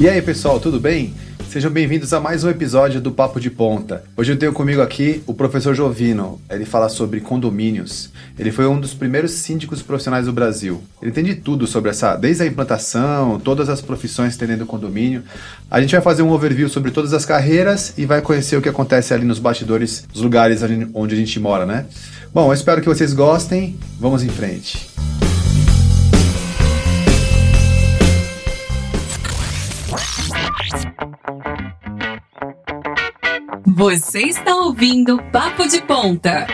E aí, pessoal, tudo bem? Sejam bem-vindos a mais um episódio do Papo de Ponta. Hoje eu tenho comigo aqui o professor Jovino. Ele fala sobre condomínios. Ele foi um dos primeiros síndicos profissionais do Brasil. Ele entende tudo sobre essa, desde a implantação, todas as profissões que condomínio. A gente vai fazer um overview sobre todas as carreiras e vai conhecer o que acontece ali nos bastidores dos lugares onde a gente mora, né? Bom, eu espero que vocês gostem. Vamos em frente. Você está ouvindo Papo de Ponta.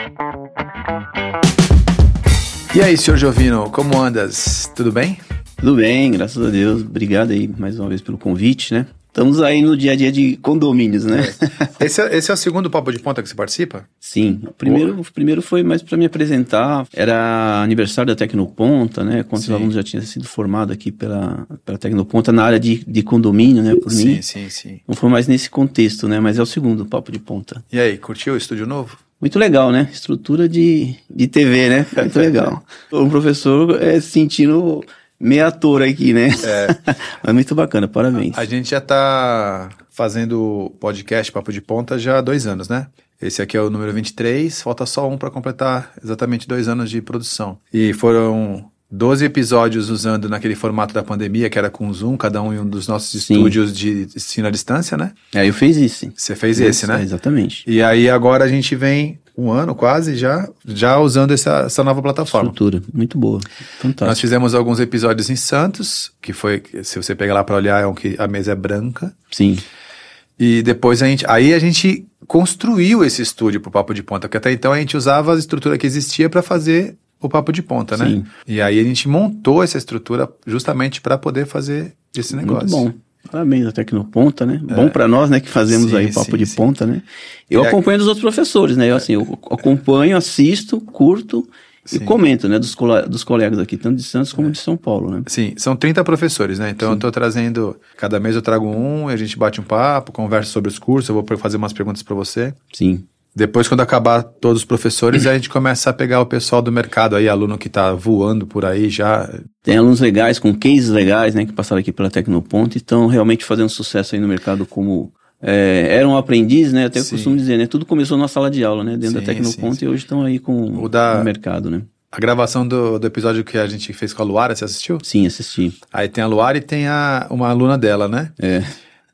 E aí, senhor Jovino, como andas? Tudo bem? Tudo bem, graças a Deus. Obrigado aí mais uma vez pelo convite, né? Estamos aí no dia a dia de condomínios, né? É. Esse, é, esse, é, o segundo papo de ponta que você participa? Sim. O primeiro, o primeiro foi mais para me apresentar. Era aniversário da Tecnoponta, né? Quando os alunos já tinham sido formados aqui pela, pela Tecnoponta na área de, de condomínio, né? Por sim, mim. Sim, sim, sim. Não foi mais nesse contexto, né? Mas é o segundo papo de ponta. E aí, curtiu o estúdio novo? Muito legal, né? Estrutura de, de TV, né? Muito legal. o professor é sentindo meia ator aqui, né? É. Mas muito bacana, parabéns. A gente já tá fazendo podcast Papo de Ponta já há dois anos, né? Esse aqui é o número 23, falta só um para completar exatamente dois anos de produção. E foram 12 episódios usando naquele formato da pandemia, que era com Zoom, cada um em um dos nossos sim. estúdios de ensino à distância, né? É, eu fiz isso. Você fez esse, né? É, exatamente. E aí agora a gente vem um ano quase já, já usando essa, essa nova plataforma. Estrutura, muito boa, fantástico. Nós fizemos alguns episódios em Santos, que foi, se você pegar lá para olhar, é um que a mesa é branca. Sim. E depois a gente, aí a gente construiu esse estúdio pro Papo de Ponta, porque até então a gente usava a estrutura que existia para fazer o Papo de Ponta, né? Sim. E aí a gente montou essa estrutura justamente para poder fazer esse negócio. Muito bom. Parabéns a Tecnoponta, né? É. Bom para nós, né, que fazemos sim, aí o papo sim, de sim. ponta, né? Eu e acompanho dos outros professores, né? Eu assim, eu acompanho, assisto, curto e comento, né, dos, dos colegas aqui, tanto de Santos como é. de São Paulo, né? Sim, são 30 professores, né? Então eu estou trazendo, cada mês eu trago um, a gente bate um papo, conversa sobre os cursos, eu vou fazer umas perguntas para você. Sim. Depois, quando acabar todos os professores, a gente começa a pegar o pessoal do mercado aí, aluno que está voando por aí já. Tem alunos legais, com cases legais, né, que passaram aqui pela Tecnoponto e estão realmente fazendo sucesso aí no mercado como é, eram aprendiz, né? Até eu costumo dizer, né? Tudo começou na sala de aula, né? Dentro sim, da Tecnoponto e hoje estão aí com o da... no mercado, né? A gravação do, do episódio que a gente fez com a Luara, você assistiu? Sim, assisti. Aí tem a Luara e tem a, uma aluna dela, né? É.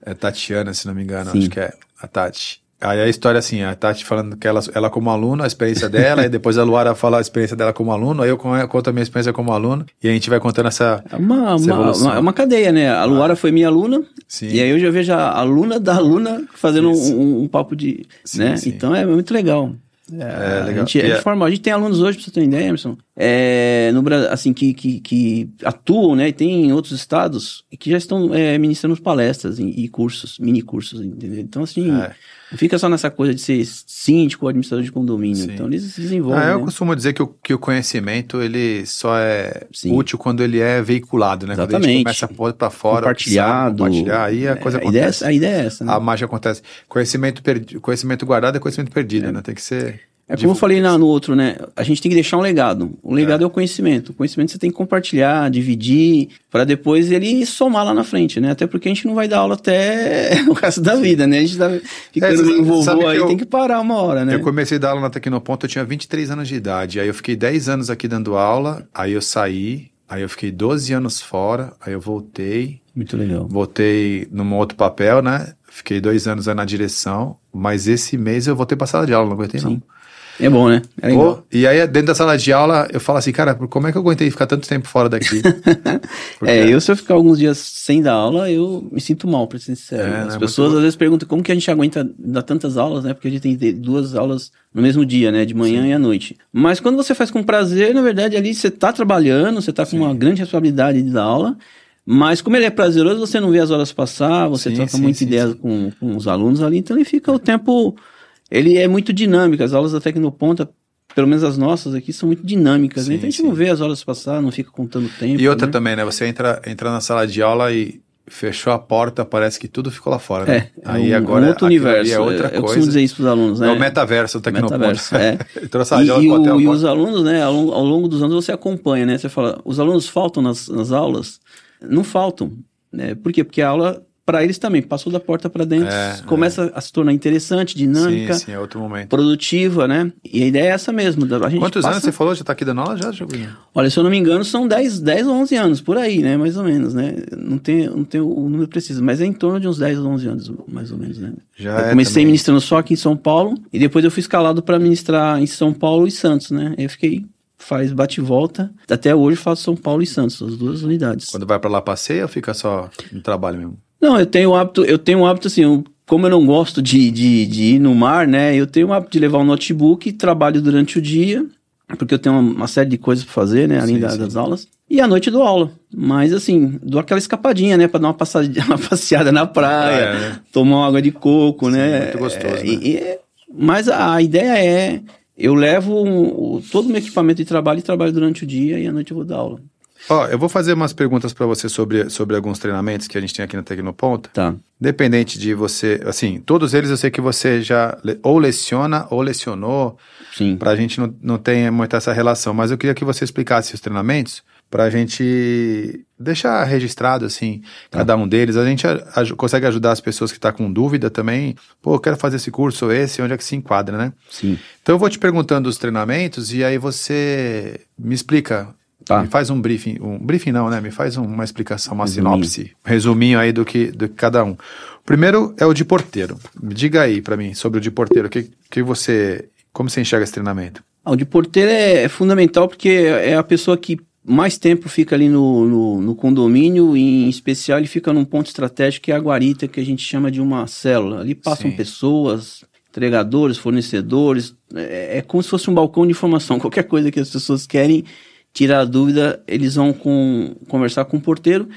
É Tatiana, se não me engano, Sim. acho que é a Tati. Aí a história assim, a Tati falando que ela, ela como aluna, a experiência dela, e depois a Luara fala a experiência dela como aluno, aí eu conto a minha experiência como aluno, e a gente vai contando essa. É uma, essa uma, uma, uma, cadeia, né? A Luara ah. foi minha aluna, sim. e aí eu já vejo a aluna da aluna fazendo um, um, papo de. Sim, né? Sim. Então é muito legal. É, é, legal. A gente, é, forma, a gente tem alunos hoje, pra você ter ideia, Emerson, é, no, assim, que, que, que, atuam, né, e tem em outros estados que já estão é, ministrando palestras e, e, cursos, mini cursos, entendeu? Então, assim, é. Não fica só nessa coisa de ser síndico ou administrador de condomínio. Sim. Então, eles se desenvolvem. Ah, eu né? costumo dizer que o, que o conhecimento, ele só é Sim. útil quando ele é veiculado, né? Exatamente. Quando a gente começa a pôr pra fora, compartilhado, compartilhar, aí a coisa acontece. Ideia é, a ideia é essa, né? A mágica acontece. Conhecimento, perdi, conhecimento guardado é conhecimento perdido, né? Tem que ser... É como eu falei na, no outro, né? A gente tem que deixar um legado. O legado é, é o conhecimento. O conhecimento você tem que compartilhar, dividir, para depois ele somar lá na frente, né? Até porque a gente não vai dar aula até o resto da vida, né? A gente tá ficando é, vovô aí, eu, tem que parar uma hora, né? Eu comecei a dar aula na Tecnoponto, eu tinha 23 anos de idade. Aí eu fiquei 10 anos aqui dando aula, aí eu saí, aí eu fiquei 12 anos fora, aí eu voltei. Muito legal. Voltei num outro papel, né? Fiquei dois anos aí na direção, mas esse mês eu voltei pra sala de aula, não aguentei Sim. não. É bom, né? É Pô, e aí, dentro da sala de aula, eu falo assim, cara, como é que eu aguentei ficar tanto tempo fora daqui? Porque... é, eu se eu ficar alguns dias sem dar aula, eu me sinto mal, pra ser sincero. É, As né? pessoas muito... às vezes perguntam como que a gente aguenta dar tantas aulas, né? Porque a gente tem duas aulas no mesmo dia, né? De manhã Sim. e à noite. Mas quando você faz com prazer, na verdade, ali você tá trabalhando, você tá com Sim. uma grande responsabilidade de dar aula. Mas como ele é prazeroso, você não vê as horas passar, você sim, troca muita ideia com, com os alunos ali, então ele fica o tempo ele é muito dinâmico. As aulas da Tecnoponta, pelo menos as nossas aqui, são muito dinâmicas. Sim, né? Então a gente sim. não vê as horas passar, não fica contando tempo. E outra né? também, né? Você entra, entra na sala de aula e fechou a porta, parece que tudo ficou lá fora, né? É, aí é um, agora um outro universo. É outra eu coisa. costumo dizer isso para os alunos, né? É o metaverso, o Tecnoponto. Metaverso, é. e, e, o, e os alunos, né, ao longo, ao longo, dos anos você acompanha, né? Você fala, os alunos faltam nas, nas aulas? Não faltam, né? Por quê? Porque a aula para eles também. Passou da porta para dentro, é, começa é. a se tornar interessante, dinâmica. Sim, sim, é outro momento. Produtiva, né? E a ideia é essa mesmo. A gente Quantos passa... anos você falou? Já tá aqui dando aula? Já, já... Olha, se eu não me engano, são 10, 10 ou 11 anos, por aí, né? Mais ou menos, né? Não tem, não tem o número preciso, mas é em torno de uns 10 ou 11 anos, mais ou menos, né? Já eu é comecei também. ministrando só aqui em São Paulo, e depois eu fui escalado para ministrar em São Paulo e Santos, né? Eu fiquei faz bate e volta. Até hoje faço São Paulo e Santos, as duas unidades. Quando vai para lá passeia ou fica só no trabalho mesmo? Não, eu tenho o hábito, eu tenho o hábito assim, eu, como eu não gosto de, de, de, ir no mar, né? Eu tenho o hábito de levar o um notebook, trabalho durante o dia, porque eu tenho uma, uma série de coisas para fazer, né? Além sim, da, sim. das aulas. E à noite dou aula. Mas assim, dou aquela escapadinha, né? Pra dar uma, uma passeada na praia, é, né? tomar uma água de coco, sim, né? Muito gostoso. É, né? E, mas a, a ideia é eu levo um, todo o meu equipamento de trabalho e trabalho durante o dia e à noite eu vou dar aula. Ó, eu vou fazer umas perguntas para você sobre, sobre alguns treinamentos que a gente tem aqui na Tecnoponta. Tá. Dependente de você, assim, todos eles eu sei que você já ou leciona ou lecionou. Sim. Pra gente não, não ter muita essa relação. Mas eu queria que você explicasse os treinamentos para a gente deixar registrado assim tá. cada um deles. A gente a, a, consegue ajudar as pessoas que estão tá com dúvida também. Pô, eu quero fazer esse curso ou esse, onde é que se enquadra, né? Sim. Então eu vou te perguntando os treinamentos e aí você me explica. Tá. Me faz um briefing, um briefing não, né? Me faz uma explicação, uma resuminho. sinopse, resuminho aí do que, do que cada um. Primeiro é o de porteiro. Diga aí para mim sobre o de porteiro. Que, que você, como você enxerga esse treinamento? Ah, o de porteiro é, é fundamental porque é a pessoa que mais tempo fica ali no, no, no, condomínio, e em especial ele fica num ponto estratégico que é a guarita, que a gente chama de uma célula. Ali passam Sim. pessoas, entregadores, fornecedores, é, é, como se fosse um balcão de informação. Qualquer coisa que as pessoas querem tirar a dúvida, eles vão com, conversar com o porteiro.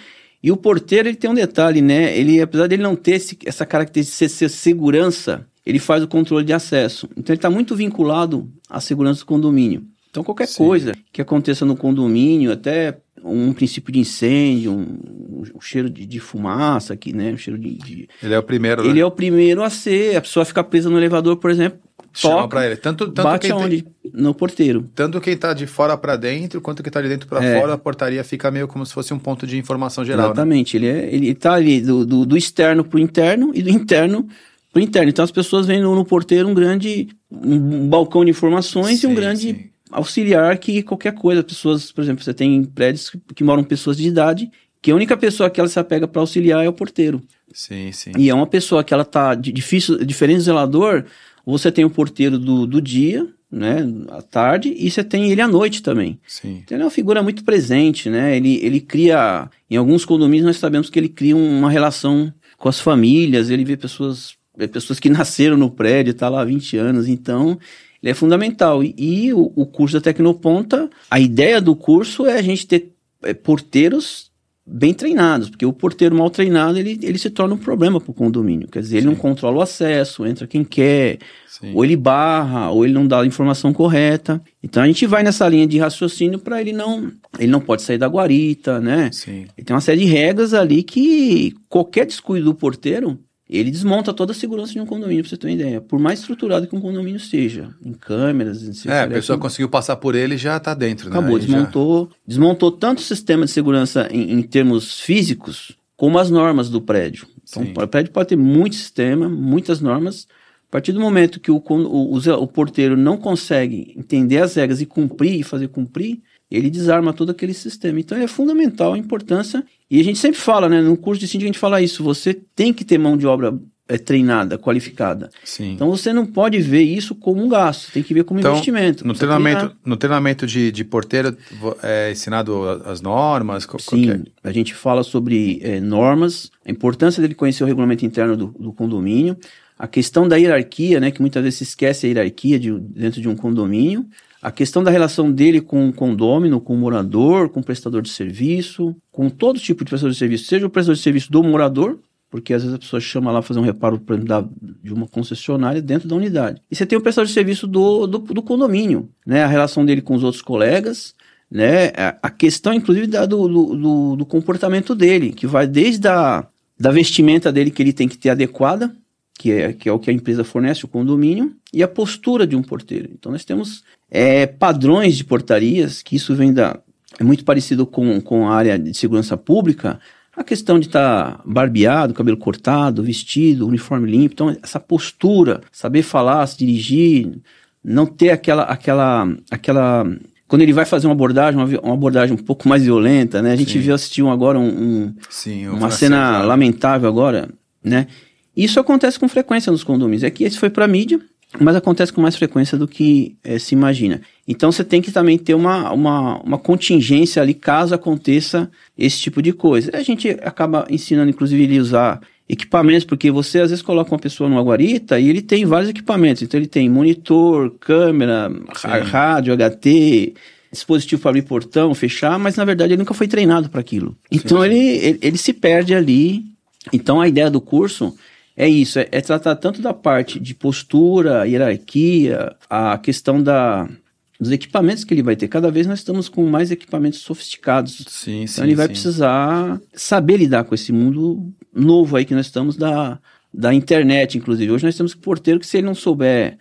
E o porteiro ele tem um detalhe, né? Ele, apesar dele não ter esse, essa característica de ser segurança, ele faz o controle de acesso. Então ele está muito vinculado à segurança do condomínio. Então, qualquer Sim. coisa que aconteça no condomínio, até um princípio de incêndio, um, um cheiro de, de, fumaça aqui, né? Um cheiro de, de... Ele é o primeiro, Ele né? é o primeiro a ser. A pessoa fica presa no elevador, por exemplo, Chama pra ele. Tanto, tanto bate aonde? Tem... No porteiro. Tanto quem tá de fora para dentro, quanto quem tá de dentro para é. fora, a portaria fica meio como se fosse um ponto de informação geral, né? Exatamente. Né? Ele, é, ele tá ali do, do, do externo pro interno e do interno pro interno. Então as pessoas veem no, no porteiro um grande um balcão de informações sim, e um grande... Sim auxiliar que qualquer coisa. Pessoas, por exemplo, você tem prédios que, que moram pessoas de idade, que a única pessoa que ela se apega para auxiliar é o porteiro. Sim, sim. E é uma pessoa que ela tá de, difícil, diferente do zelador, você tem o porteiro do, do dia, né, à tarde, e você tem ele à noite também. Sim. Então ele é uma figura muito presente, né? Ele, ele cria, em alguns condomínios nós sabemos que ele cria uma relação com as famílias, ele vê pessoas, pessoas que nasceram no prédio, tá lá há 20 anos, então ele é fundamental. E, e o, o, curso da Tecnoponta, a ideia do curso é a gente ter é, porteiros bem treinados, porque o porteiro mal treinado, ele, ele se torna um problema para o condomínio. Quer dizer, ele Sim. não controla o acesso, entra quem quer, Sim. ou ele barra, ou ele não dá a informação correta. Então a gente vai nessa linha de raciocínio para ele não, ele não pode sair da guarita, né? Sim. Ele tem uma série de regras ali que qualquer descuido do porteiro ele desmonta toda a segurança de um condomínio, pra você ter uma ideia. Por mais estruturado que um condomínio seja, em câmeras, em É, a pessoa conseguiu passar por ele e já está dentro, né? Acabou, desmontou, já... desmontou tanto o sistema de segurança em, em, termos físicos, como as normas do prédio. Então, Sim. o prédio pode ter muito sistema, muitas normas. A partir do momento que o, o, o, o porteiro não consegue entender as regras e cumprir e fazer cumprir, ele desarma todo aquele sistema. Então é fundamental a importância. E a gente sempre fala, né? No curso de síndico a gente fala isso. Você tem que ter mão de obra é, treinada, qualificada. Sim. Então você não pode ver isso como um gasto, tem que ver como então, investimento. No treinamento, no treinamento de, de porteiro é ensinado as normas? Sim, é? a gente fala sobre é, normas, a importância dele conhecer o regulamento interno do, do, condomínio, a questão da hierarquia, né, que muitas vezes se esquece a hierarquia de, dentro de um condomínio, a questão da relação dele com o condômino, com o morador, com o prestador de serviço, com todo tipo de prestador de serviço, seja o prestador de serviço do morador, porque às vezes a pessoa chama lá fazer um reparo da, de uma concessionária dentro da unidade. E você tem o prestador de serviço do, do, do condomínio, né? A relação dele com os outros colegas, né? A, questão, inclusive, da, do, do, do, comportamento dele, que vai desde a da vestimenta dele que ele tem que ter adequada, que é, que é o que a empresa fornece, o condomínio, e a postura de um porteiro. Então nós temos é, padrões de portarias, que isso vem da. é muito parecido com, com a área de segurança pública, a questão de estar tá barbeado, cabelo cortado, vestido, uniforme limpo. Então, essa postura, saber falar, se dirigir, não ter aquela, aquela, aquela quando ele vai fazer uma abordagem, uma, uma, abordagem um pouco mais violenta, né? A gente Sim. viu assistiu agora um, um Sim, uma cena lamentável agora, né? Isso acontece com frequência nos condomínios. É que esse foi para mídia, mas acontece com mais frequência do que é, se imagina. Então você tem que também ter uma, uma, uma contingência ali caso aconteça esse tipo de coisa. A gente acaba ensinando, inclusive, ele usar equipamentos, porque você às vezes coloca uma pessoa numa guarita e ele tem vários equipamentos. Então ele tem monitor, câmera, Sim. rádio, HT, dispositivo para abrir portão, fechar, mas na verdade ele nunca foi treinado para aquilo. Então sim. Ele, ele, ele se perde ali. Então a ideia do curso é isso, é, é, tratar tanto da parte de postura, hierarquia, a questão da, dos equipamentos que ele vai ter. Cada vez nós estamos com mais equipamentos sofisticados. Sim, então sim, ele vai sim. precisar saber lidar com esse mundo novo aí que nós estamos da, da internet, inclusive. Hoje nós temos que porteiro que se ele não souber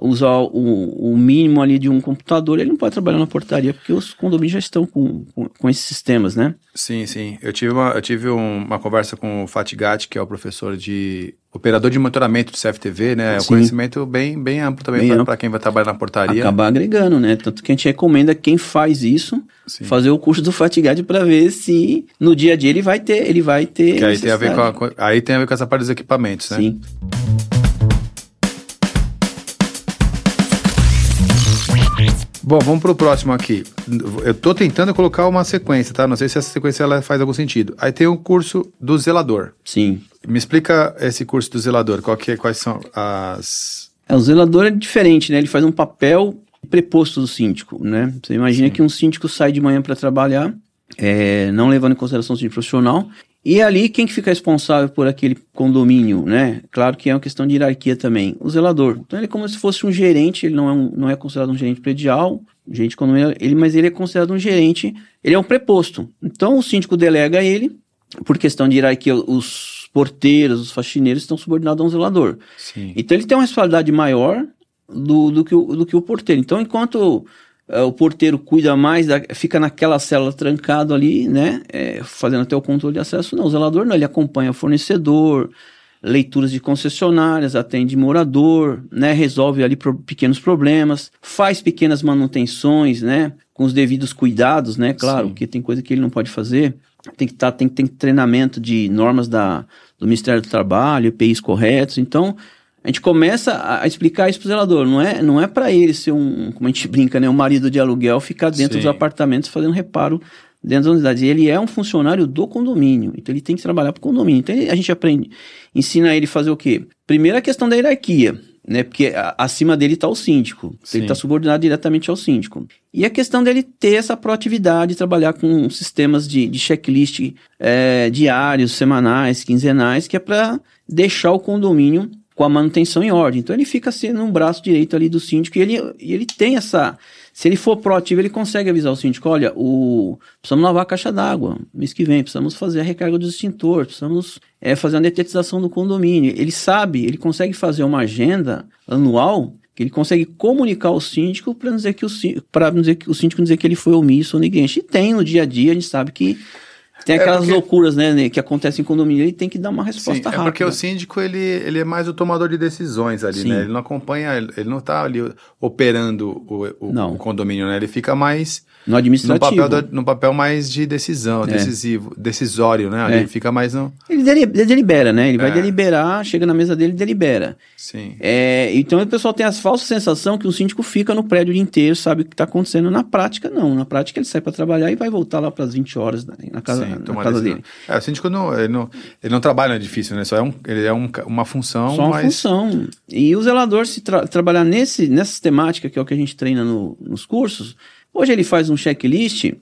usar o, o, mínimo ali de um computador, ele não pode trabalhar na portaria, porque os condomínios já estão com, com, com esses sistemas, né? Sim, sim. Eu tive uma, eu tive um, uma conversa com o Fatigati, que é o professor de operador de monitoramento de CFTV, né? É um conhecimento bem, bem amplo também para quem vai trabalhar na portaria. Acabar agregando, né? Tanto que a gente recomenda quem faz isso sim. fazer o curso do Fatigati para ver se no dia a dia ele vai ter, ele vai ter. Que aí tem a ver com, a, aí tem a ver com essa parte dos equipamentos, né? Sim. Bom, vamos para o próximo aqui. Eu estou tentando colocar uma sequência, tá? Não sei se essa sequência ela faz algum sentido. Aí tem o curso do zelador. Sim. Me explica esse curso do zelador. Qual que, é, quais são as... É, o zelador é diferente, né? Ele faz um papel preposto do síndico, né? Você imagina Sim. que um síndico sai de manhã para trabalhar, é, não levando em consideração o síndico profissional, e ali, quem que fica responsável por aquele condomínio, né? Claro que é uma questão de hierarquia também, o zelador. Então ele é como se fosse um gerente, ele não é, um, não é considerado um gerente predial, gente condomínio, ele, mas ele é considerado um gerente, ele é um preposto. Então o síndico delega a ele, por questão de hierarquia, os porteiros, os faxineiros estão subordinados a um zelador. Sim. Então ele tem uma responsabilidade maior do, do, que o, do que o porteiro. Então, enquanto é, o porteiro cuida mais, da, fica naquela célula trancado ali, né? É, fazendo até o controle de acesso. Não, o zelador não, ele acompanha o fornecedor, leituras de concessionárias, atende morador, né? Resolve ali pro, pequenos problemas, faz pequenas manutenções, né? Com os devidos cuidados, né? Claro, Sim. porque tem coisa que ele não pode fazer. Tem que estar, tá, tem, tem treinamento de normas da, do Ministério do Trabalho, EPIs corretos. Então, a gente começa a explicar isso pro zelador. Não é, não é para ele ser um, como a gente brinca, né? Um marido de aluguel ficar dentro Sim. dos apartamentos fazendo reparo dentro das unidades. Ele é um funcionário do condomínio. Então ele tem que trabalhar pro condomínio. Então a gente aprende, ensina ele a fazer o quê? Primeiro a questão da hierarquia. Né, porque acima dele está o síndico, Sim. ele está subordinado diretamente ao síndico. E a questão dele ter essa proatividade, trabalhar com sistemas de, de checklist é, diários, semanais, quinzenais, que é para deixar o condomínio com a manutenção em ordem. Então ele fica sendo um braço direito ali do síndico e ele, ele tem essa. Se ele for proativo, ele consegue avisar o síndico: olha, o, precisamos lavar a caixa d'água mês que vem, precisamos fazer a recarga dos extintores, precisamos é, fazer a detetização do condomínio. Ele sabe, ele consegue fazer uma agenda anual que ele consegue comunicar ao síndico para dizer que o para dizer que o síndico dizer que ele foi omisso ou negligente. E tem no dia a dia, a gente sabe que tem é aquelas é porque... loucuras, né, que acontecem em condomínio, ele tem que dar uma resposta Sim, rápida. É porque o síndico, ele, ele é mais o tomador de decisões ali, Sim. né? Ele não acompanha, ele não está ali operando o, o, o, condomínio, né? Ele fica mais no administrativo. No papel, no papel mais de decisão, é. decisivo, decisório, né? É. Ele fica mais no... Ele delibera, né? Ele vai é. deliberar, chega na mesa dele e delibera. Sim. É, então o pessoal tem a falsa sensação que o síndico fica no prédio o dia inteiro, sabe o que está acontecendo. Na prática, não. Na prática, ele sai para trabalhar e vai voltar lá para as 20 horas na casa, Sim, na casa dele. É, o síndico não ele, não, ele não trabalha no edifício, né? Só é, um, ele é um, uma função. Só uma mas... função. E o zelador, se tra trabalhar nesse, nessa temática, que é o que a gente treina no, nos cursos Hoje ele faz um checklist.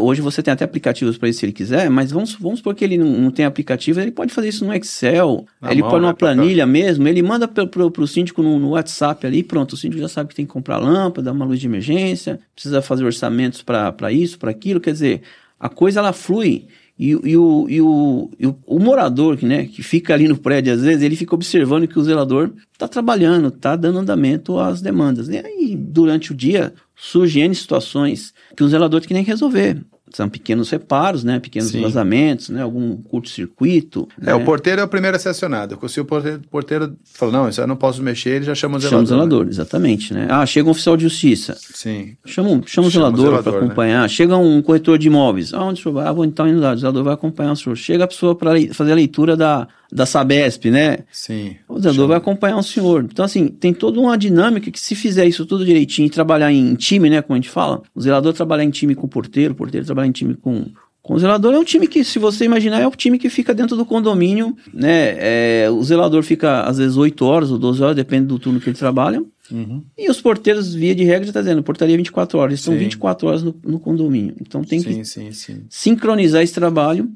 Hoje você tem até aplicativos para isso se ele quiser, mas vamos, vamos supor que ele não, não tem aplicativo, ele pode fazer isso no Excel, Na ele mão, põe numa né, planilha mesmo, ele manda para o síndico no, no, WhatsApp ali, pronto, o síndico já sabe que tem que comprar lâmpada, uma luz de emergência, precisa fazer orçamentos para isso, para aquilo, quer dizer, a coisa ela flui. E, e, o, e, o, e o, o, morador que, né, que fica ali no prédio, às vezes, ele fica observando que o zelador está trabalhando, está dando andamento às demandas. E aí, durante o dia, surgem situações que o zelador tem que nem resolver. São pequenos reparos, né? Pequenos Sim. vazamentos, né? Algum curto-circuito. É, né? o porteiro é o primeiro a ser acionado. Se o porteiro, porteiro fala, não, isso eu não posso mexer, ele já chama o zelador. Chama o zelador, né? exatamente, né? Ah, chega um oficial de justiça. Sim. Chama, chama o zelador, para né? acompanhar. Né? Chega um corretor de imóveis. Ah, onde o senhor vai? Ah, vou então indo lá. O zelador vai acompanhar o senhor. Chega a pessoa para fazer a leitura da, da Sabesp, né? Sim. O zelador vai acompanhar o senhor. Então, assim, tem toda uma dinâmica que se fizer isso tudo direitinho e trabalhar em time, né? Como a gente fala, o zelador trabalhar em time com o porteiro, o porteiro trabalhar em time com com o zelador é um time que, se você imaginar, é o time que fica dentro do condomínio, né? É, o zelador fica às vezes 8 horas ou 12 horas, depende do turno que ele trabalha. Uhum. E os porteiros, via de regra, já está dizendo, portaria 24 horas. Eles estão 24 horas no, no, condomínio. Então tem sim, que sim, sim. sincronizar esse trabalho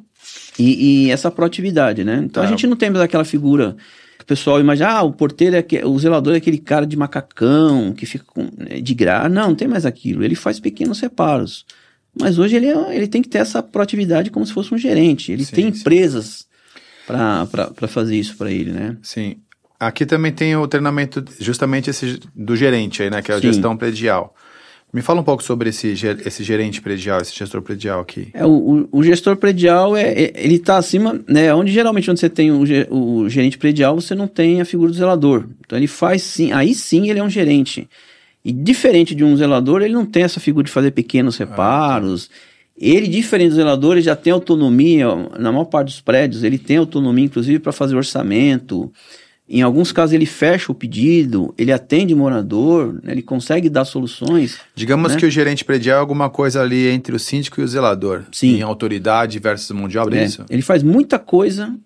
e, e, essa proatividade, né? Então tá. a gente não tem mais aquela figura que o pessoal imagina, ah, o porteiro é que, o zelador é aquele cara de macacão que fica com, né, de graça. Não, não tem mais aquilo. Ele faz pequenos reparos. Mas hoje ele, é, ele tem que ter essa proatividade como se fosse um gerente. Ele sim, tem empresas para fazer isso para ele, né? Sim. Aqui também tem o treinamento justamente esse do gerente aí, né? Que é a sim. gestão predial. Me fala um pouco sobre esse, esse gerente predial, esse gestor predial aqui. É, o, o gestor predial, é, é ele está acima, né? Onde geralmente onde você tem o, o gerente predial, você não tem a figura do zelador. Então ele faz sim, aí sim ele é um gerente. E diferente de um zelador, ele não tem essa figura de fazer pequenos reparos. Ele, diferente do zelador, ele já tem autonomia, na maior parte dos prédios, ele tem autonomia, inclusive, para fazer orçamento. Em alguns casos, ele fecha o pedido, ele atende morador, né, ele consegue dar soluções. Digamos né? que o gerente predial é alguma coisa ali entre o síndico e o zelador. Sim. Em autoridade versus mundial, é, é isso? Ele faz muita coisa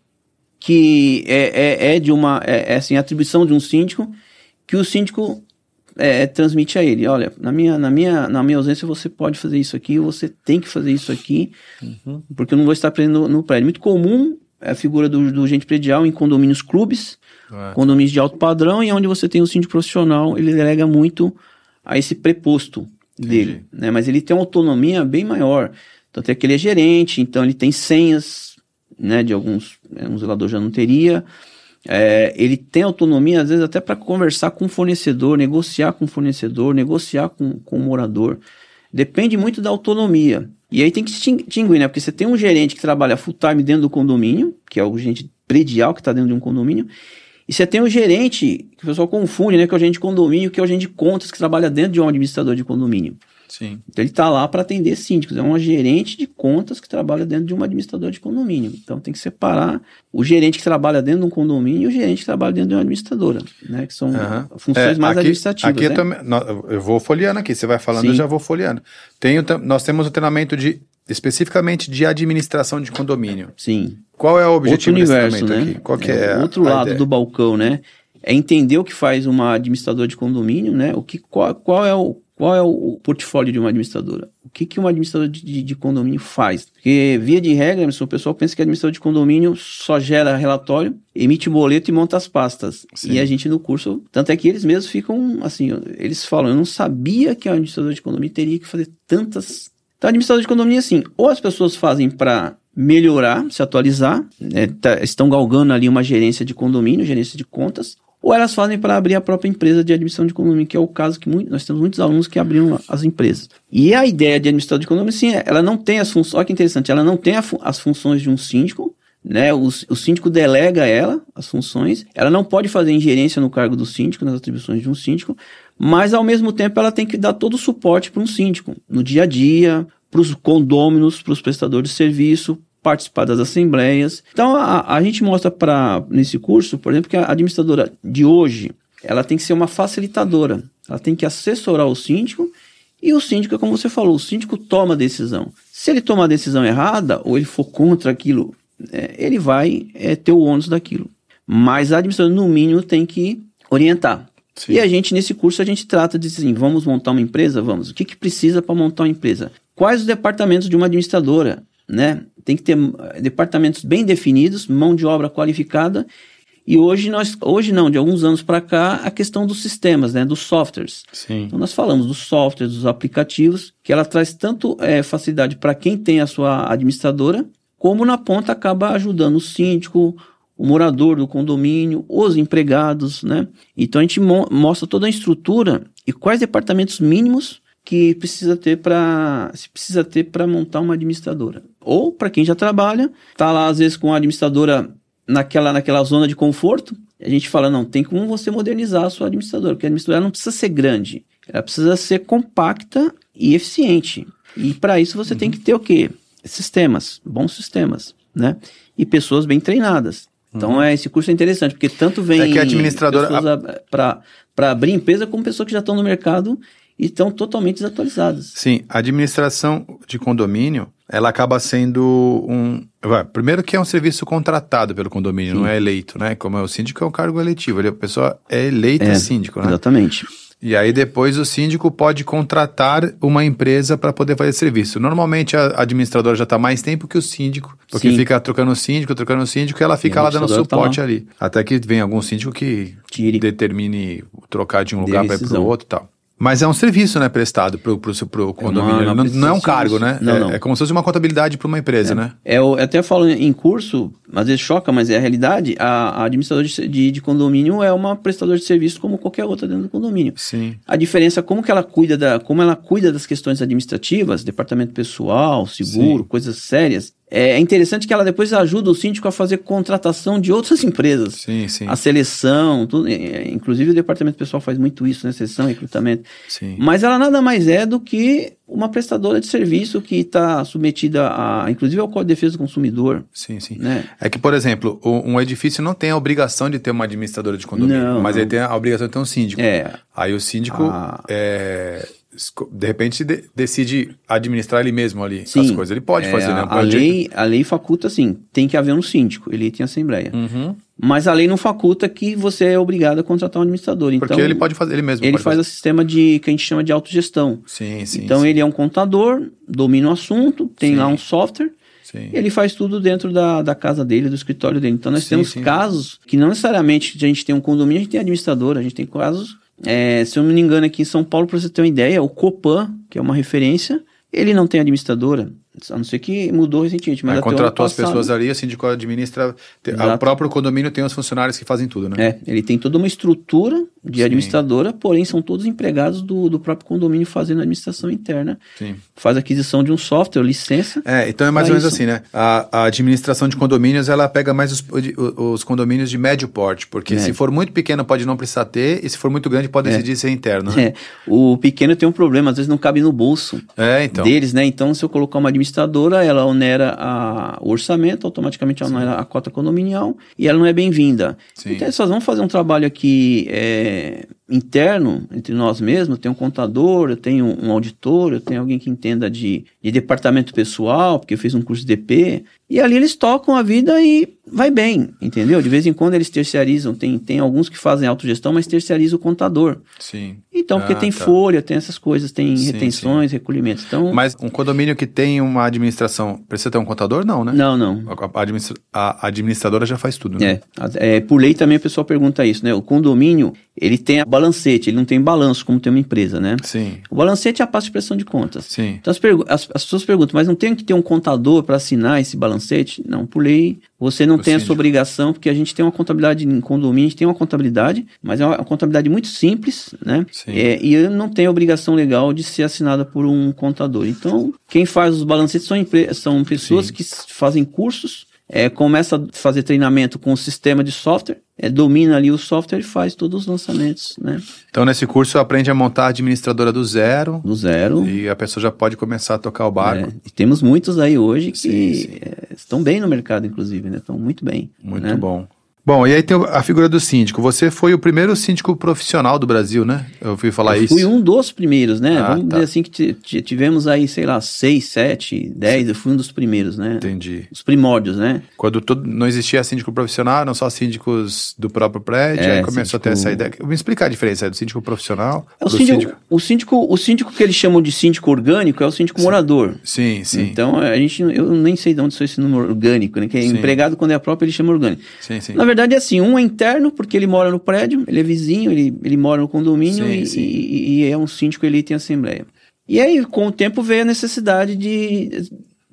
que é, é, é de uma. É, é assim, atribuição de um síndico, que o síndico é, é, transmite a ele, olha, na minha, na, minha, na minha ausência você pode fazer isso aqui, você tem que fazer isso aqui, uhum. porque eu não vou estar preso no, no, prédio. Muito comum a figura do, do agente predial em condomínios clubes, é. condomínios de alto padrão, e onde você tem o síndico profissional, ele delega muito a esse preposto Entendi. dele, né? Mas ele tem uma autonomia bem maior. Tanto é que ele é gerente, então ele tem senhas, né, de alguns, né, um zelador já não teria, é, ele tem autonomia, às vezes, até para conversar com o fornecedor, negociar com o fornecedor, negociar com, com o morador. Depende muito da autonomia. E aí tem que distinguir, né? Porque você tem um gerente que trabalha full time dentro do condomínio, que é o gerente predial que está dentro de um condomínio, e você tem o gerente, que o pessoal confunde, né? Que é o gerente de condomínio, que é o gerente de contas que trabalha dentro de um administrador de condomínio. Sim. Então ele está lá para atender síndicos, é uma gerente de contas que trabalha dentro de um administrador de condomínio. Então tem que separar o gerente que trabalha dentro de um condomínio e o gerente que trabalha dentro de uma administradora, né? Que são uhum. funções é, mais aqui, administrativas. Aqui né? também, eu vou folheando aqui, você vai falando, Sim. eu já vou folheando. Tenho, nós temos o treinamento de especificamente de administração de condomínio. Sim. Qual é o objetivo Outro universo, né? aqui? Qual que é, é outro lado ideia? do balcão, né? É entender o que faz uma administradora de condomínio, né? O que qual, qual é o qual é o portfólio de uma administradora? O que, que uma administradora de, de, de condomínio faz? Porque, via de regra, o pessoal pensa que a administradora de condomínio só gera relatório, emite boleto e monta as pastas. Sim. E a gente no curso, tanto é que eles mesmos ficam assim, eles falam, eu não sabia que a administradora de condomínio teria que fazer tantas. Então, a administradora de condomínio, assim, ou as pessoas fazem para melhorar, se atualizar, né, tá, estão galgando ali uma gerência de condomínio, gerência de contas, ou elas fazem para abrir a própria empresa de admissão de condomínio, que é o caso que muito, nós temos muitos alunos que abriram as empresas. E a ideia de administração de condomínio, sim, ela não tem as funções, olha que interessante, ela não tem as funções de um síndico, né? O, o síndico delega ela as funções, ela não pode fazer ingerência no cargo do síndico, nas atribuições de um síndico, mas ao mesmo tempo ela tem que dar todo o suporte para um síndico, no dia a dia, para os condôminos, para os prestadores de serviço, participar das assembleias. Então, a, a gente mostra para nesse curso, por exemplo, que a administradora de hoje, ela tem que ser uma facilitadora. Ela tem que assessorar o síndico e o síndico, como você falou, o síndico toma a decisão. Se ele tomar a decisão errada ou ele for contra aquilo, é, ele vai é, ter o ônus daquilo. Mas a administradora, no mínimo, tem que orientar. Sim. E a gente, nesse curso, a gente trata de assim, vamos montar uma empresa? Vamos. O que, que precisa para montar uma empresa? Quais os departamentos de uma administradora? Né? tem que ter eh, departamentos bem definidos, mão de obra qualificada. E hoje nós, hoje não, de alguns anos para cá, a questão dos sistemas, né, dos softwares. Sim. Então nós falamos dos softwares, dos aplicativos, que ela traz tanto é, facilidade para quem tem a sua administradora, como na ponta acaba ajudando o síndico, o morador do condomínio, os empregados, né? Então a gente mo mostra toda a estrutura e quais departamentos mínimos que precisa ter para se precisa ter para montar uma administradora. Ou para quem já trabalha, tá lá às vezes com a administradora naquela naquela zona de conforto, a gente fala não, tem como você modernizar a sua administradora, porque a administradora não precisa ser grande, ela precisa ser compacta e eficiente. E para isso você uhum. tem que ter o quê? Sistemas, bons sistemas, né? E pessoas bem treinadas. Então, uhum. é, esse curso é interessante, porque tanto vem é que a administradora para abrir empresa, como pessoas que já estão no mercado e estão totalmente desatualizadas. Sim, a administração de condomínio, ela acaba sendo um... Primeiro que é um serviço contratado pelo condomínio, Sim. não é eleito, né? Como é o síndico, é um cargo eletivo, a pessoa é eleita é, síndico, né? Exatamente. E aí depois o síndico pode contratar uma empresa para poder fazer serviço. Normalmente a administradora já está mais tempo que o síndico, porque Sim. fica trocando o síndico, trocando o síndico, e ela fica e lá dando suporte tá lá. ali. Até que vem algum síndico que Tire. determine trocar de um lugar para ir para o outro e tal. Mas é um serviço, né, prestado pro, pro, pro condomínio. É uma, não, não, é um cargo, né? Não, é, não. é como se fosse uma contabilidade para uma empresa, é. né? É, eu até falo em curso, às vezes choca, mas é a realidade. A, a administradora de, de, de, condomínio é uma prestadora de serviço como qualquer outra dentro do condomínio. Sim. A diferença é como que ela cuida da, como ela cuida das questões administrativas, departamento pessoal, seguro, Sim. coisas sérias é interessante que ela depois ajuda o síndico a fazer contratação de outras empresas. Sim, sim. A seleção, tudo, inclusive o departamento pessoal faz muito isso, né? Seleção, recrutamento. Sim. Mas ela nada mais é do que uma prestadora de serviço que está submetida a, inclusive ao Código de Defesa do Consumidor. Sim, sim. Né? É que, por exemplo, um edifício não tem a obrigação de ter uma administradora de condomínio, não, mas não. ele tem a obrigação de ter um síndico. É. Aí o síndico ah. é, de repente de, decide administrar ele mesmo ali Sim, as coisas. Ele pode é, fazer, né? A lei, a lei faculta assim, tem que haver um síndico, ele tem assembleia. Uhum. Mas a lei não faculta que você é obrigado a contratar um administrador. Porque então, ele pode fazer ele mesmo. Ele faz o sistema de que a gente chama de autogestão. Sim, sim. Então sim. ele é um contador, domina o assunto, tem sim. lá um software. Sim. Ele faz tudo dentro da, da casa dele, do escritório dele. Então nós sim, temos casos que não necessariamente a gente tem um condomínio, a gente tem administrador, a gente tem casos é, se eu não me engano, aqui em São Paulo, para você ter uma ideia, o Copan, que é uma referência, ele não tem administradora. A não ser que mudou recentemente. Mas é, contratou as pessoas ali, o síndico administra. O próprio condomínio tem os funcionários que fazem tudo, né? É, ele tem toda uma estrutura de Sim. administradora, porém são todos empregados do, do próprio condomínio fazendo administração interna. Sim. Faz aquisição de um software, licença. É, então é mais ou menos isso. assim, né? A, a, administração de condomínios, ela pega mais os, os condomínios de médio porte, porque se for muito pequeno pode não precisar ter, e se for muito grande pode é. decidir ser interno. Né? É. O pequeno tem um problema, às vezes não cabe no bolso é, então. deles, né? Então se eu colocar uma administradora, ela onera a, o orçamento, automaticamente ela onera a cota condominial e ela não é bem-vinda. Então, nós vamos fazer um trabalho aqui é, interno, entre nós mesmos, tem um contador, eu tenho um auditor, eu tenho alguém que entenda de, de departamento pessoal, porque eu fiz um curso de DP, e ali eles tocam a vida e vai bem, entendeu? De vez em quando eles terciarizam, tem, tem alguns que fazem autogestão, mas terciarizam o contador. Sim. Então, porque ah, tem tá. folha, tem essas coisas, tem sim, retenções, sim. recolhimentos. Então, mas um condomínio que tem uma administração, precisa ter um contador? Não, né? Não, não. A, administra a administradora já faz tudo, né? É, é, por lei também a pessoa pergunta isso, né? O condomínio, ele tem balancete, ele não tem balanço como tem uma empresa, né? Sim. O balancete é a pasta de prestação de contas. Sim. Então as, as, as pessoas perguntam, mas não tem que ter um contador para assinar esse balancete? Não, por lei, você não o tem síndico. essa obrigação, porque a gente tem uma contabilidade em condomínio, a gente tem uma contabilidade, mas é uma contabilidade muito simples, né? Sim. É, e não tem obrigação legal de ser assinada por um contador. Então, quem faz os balancetes são, são pessoas Sim. que fazem cursos é, começa a fazer treinamento com o sistema de software, é, domina ali o software e faz todos os lançamentos, né? Então, nesse curso, aprende a montar a administradora do zero. Do zero. E a pessoa já pode começar a tocar o barco. É, e temos muitos aí hoje que sim, sim. É, estão bem no mercado, inclusive, né? Estão muito bem. Muito né? bom. Bom, e aí tem a figura do síndico. Você foi o primeiro síndico profissional do Brasil, né? Eu ouvi falar eu isso. Fui um dos primeiros, né? Ah, Vamos tá. dizer assim que tivemos aí, sei lá, seis, sete, dez. Eu fui um dos primeiros, né? Entendi. Os primórdios, né? Quando todo, não existia síndico profissional, eram só síndicos do próprio prédio, É, aí começou síndico- a ter essa ideia. Me explicar a diferença do síndico profissional É o, do síndico, o síndico, o síndico que eles chamam de síndico orgânico é o síndico morador. Sim, sim. Então a gente, eu nem sei de onde sou esse número orgânico, né? Que é Sim. empregado quando é próprio ele chama orgânico. sim, sim. Na verdade é assim, um é interno porque ele mora no prédio, ele é vizinho, ele, ele mora no condomínio Sim, e, sim. e- e é um síndico elite em assembleia. E aí com o tempo veio a necessidade de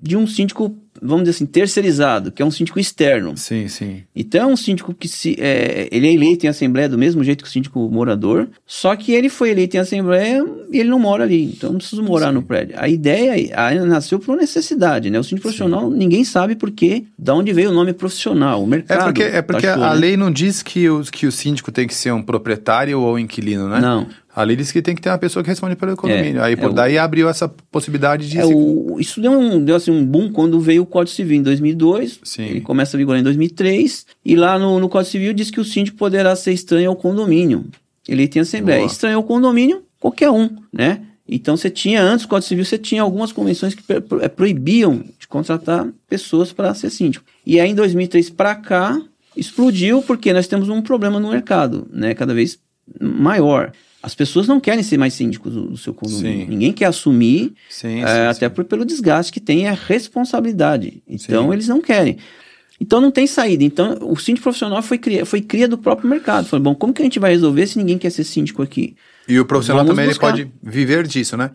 de um síndico, vamos dizer assim, terceirizado, que é um síndico externo. Sim, sim. Então é um síndico que se, é, ele é eleito em assembleia do mesmo jeito que o síndico morador, só que ele foi eleito em assembleia e ele não mora ali, então não precisa morar sim. no prédio. A ideia a, nasceu por necessidade, né? O síndico sim. profissional, ninguém sabe por quê, da onde veio o nome profissional, o mercado. É porque, é porque a né? lei não diz que o, que o síndico tem que ser um proprietário ou inquilino, né? Não. A lei diz que tem que ter uma pessoa que responde pelo condomínio. É, Aí por é daí o... abriu essa possibilidade de. É se... o... Isso deu, um, deu assim, um boom quando veio o Código Civil em 2002. Sim. Ele começa a vigorar em 2003. E lá no, no Código Civil diz que o síndico poderá ser estranho ao condomínio. Ele tem assembleia. Boa. Estranho ao condomínio, qualquer um, né? Então você tinha, antes do Código Civil, você tinha algumas convenções que é, proibiam de contratar pessoas para ser síndico. E aí em 2003 para cá, explodiu porque nós temos um problema no mercado, né? Cada vez maior. As pessoas não querem ser mais síndicos do, do seu condomínio. Sim. Ninguém quer assumir, sim, é, sim, até por, pelo desgaste que tem a responsabilidade. Então, eles não querem. Então, não tem saída. Então, o síndico profissional foi cria, foi cria do próprio mercado. Falei, bom, como que a gente vai resolver se ninguém quer ser síndico aqui? E o profissional Vamos também ele pode viver disso, né?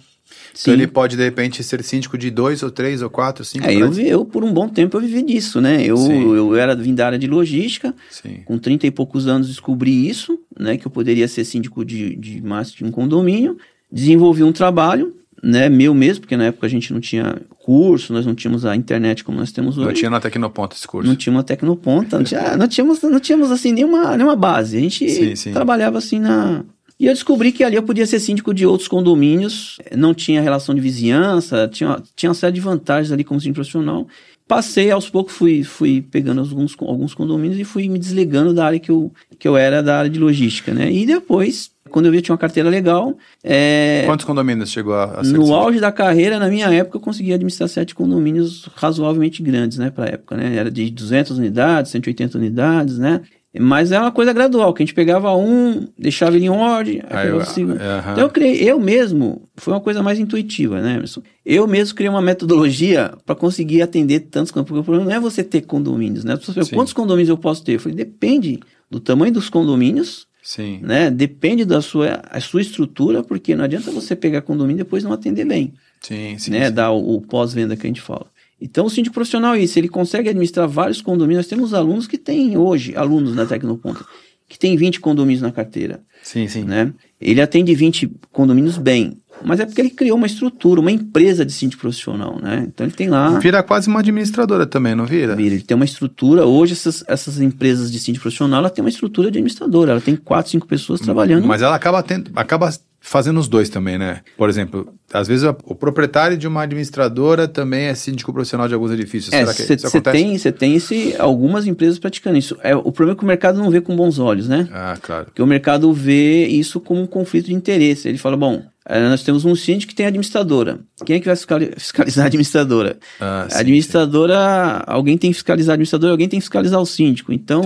Então ele pode, de repente, ser síndico de dois ou três ou quatro, cinco. É, eu, eu, por um bom tempo, eu vivi disso, né? Eu, eu era vim da área de logística, Sim. com 30 e poucos anos descobri isso, né? Que eu poderia ser síndico de, de mais de um condomínio. Desenvolvi um trabalho, né? Meu mesmo, porque na época a gente não tinha curso, nós não tínhamos a internet como nós temos hoje. Não tinha na Tecnoponta esse curso. Não tinha uma Tecnoponta, não, tinha, não tínhamos, não tínhamos assim nenhuma, nenhuma base. A gente sim, sim. trabalhava assim na, e eu descobri que ali eu podia ser síndico de outros condomínios, não tinha relação de vizinhança, tinha, tinha uma série de vantagens ali como síndico profissional. Passei, aos poucos, fui, fui pegando alguns, alguns condomínios e fui me desligando da área que eu, que eu era, da área de logística, né? E depois, quando eu vi que tinha uma carteira legal... É... Quantos condomínios chegou a, a ser? No auge da carreira, na minha época, eu consegui administrar sete condomínios razoavelmente grandes, né? Pra época, né? Era de 200 unidades, 180 unidades, né? Mas é uma coisa gradual, que a gente pegava um, deixava ele em ordem, aí eu, assim, uh -huh. Então eu criei, eu mesmo, foi uma coisa mais intuitiva, né, Emerson? Eu mesmo criei uma metodologia para conseguir atender tantos porque o problema não é você ter condomínios, né? As pessoas quantos condomínios eu posso ter? Eu falei, depende do tamanho dos condomínios, Sim. né? Depende da sua, a sua estrutura, porque não adianta você pegar condomínio e depois não atender bem. Sim, sim. Né? Sim. Dar o, o pós-venda que a gente fala. Então, o síndico profissional é isso, ele consegue administrar vários condomínios. Nós temos alunos que têm hoje, alunos na Tecnoponta, que tem 20 condomínios na carteira. Sim, sim. Né? Ele atende 20 condomínios bem, mas é porque ele criou uma estrutura, uma empresa de síndico profissional, né? Então ele tem lá... Vira quase uma administradora também, não vira? Vira, ele tem uma estrutura, hoje essas, essas empresas de síndico profissional, ela tem uma estrutura de administradora, ela tem 4, 5 pessoas trabalhando. Mas ela acaba tendo, acaba fazendo os dois também, né? Por exemplo, às vezes o proprietário de uma administradora também é síndico profissional de alguns edifícios. É, Será que cê, isso acontece? Tem, você tem esse, algumas empresas praticando isso. É, o problema é que o mercado não vê com bons olhos, né? Ah, claro. Porque o mercado vê isso como um conflito de interesse. Ele fala, bom, nós temos um síndico que tem administradora. Quem é que vai fiscalizar a administradora? Ah, sim, a administradora, sim. alguém tem que fiscalizar a administradora, alguém tem que fiscalizar o síndico. Então,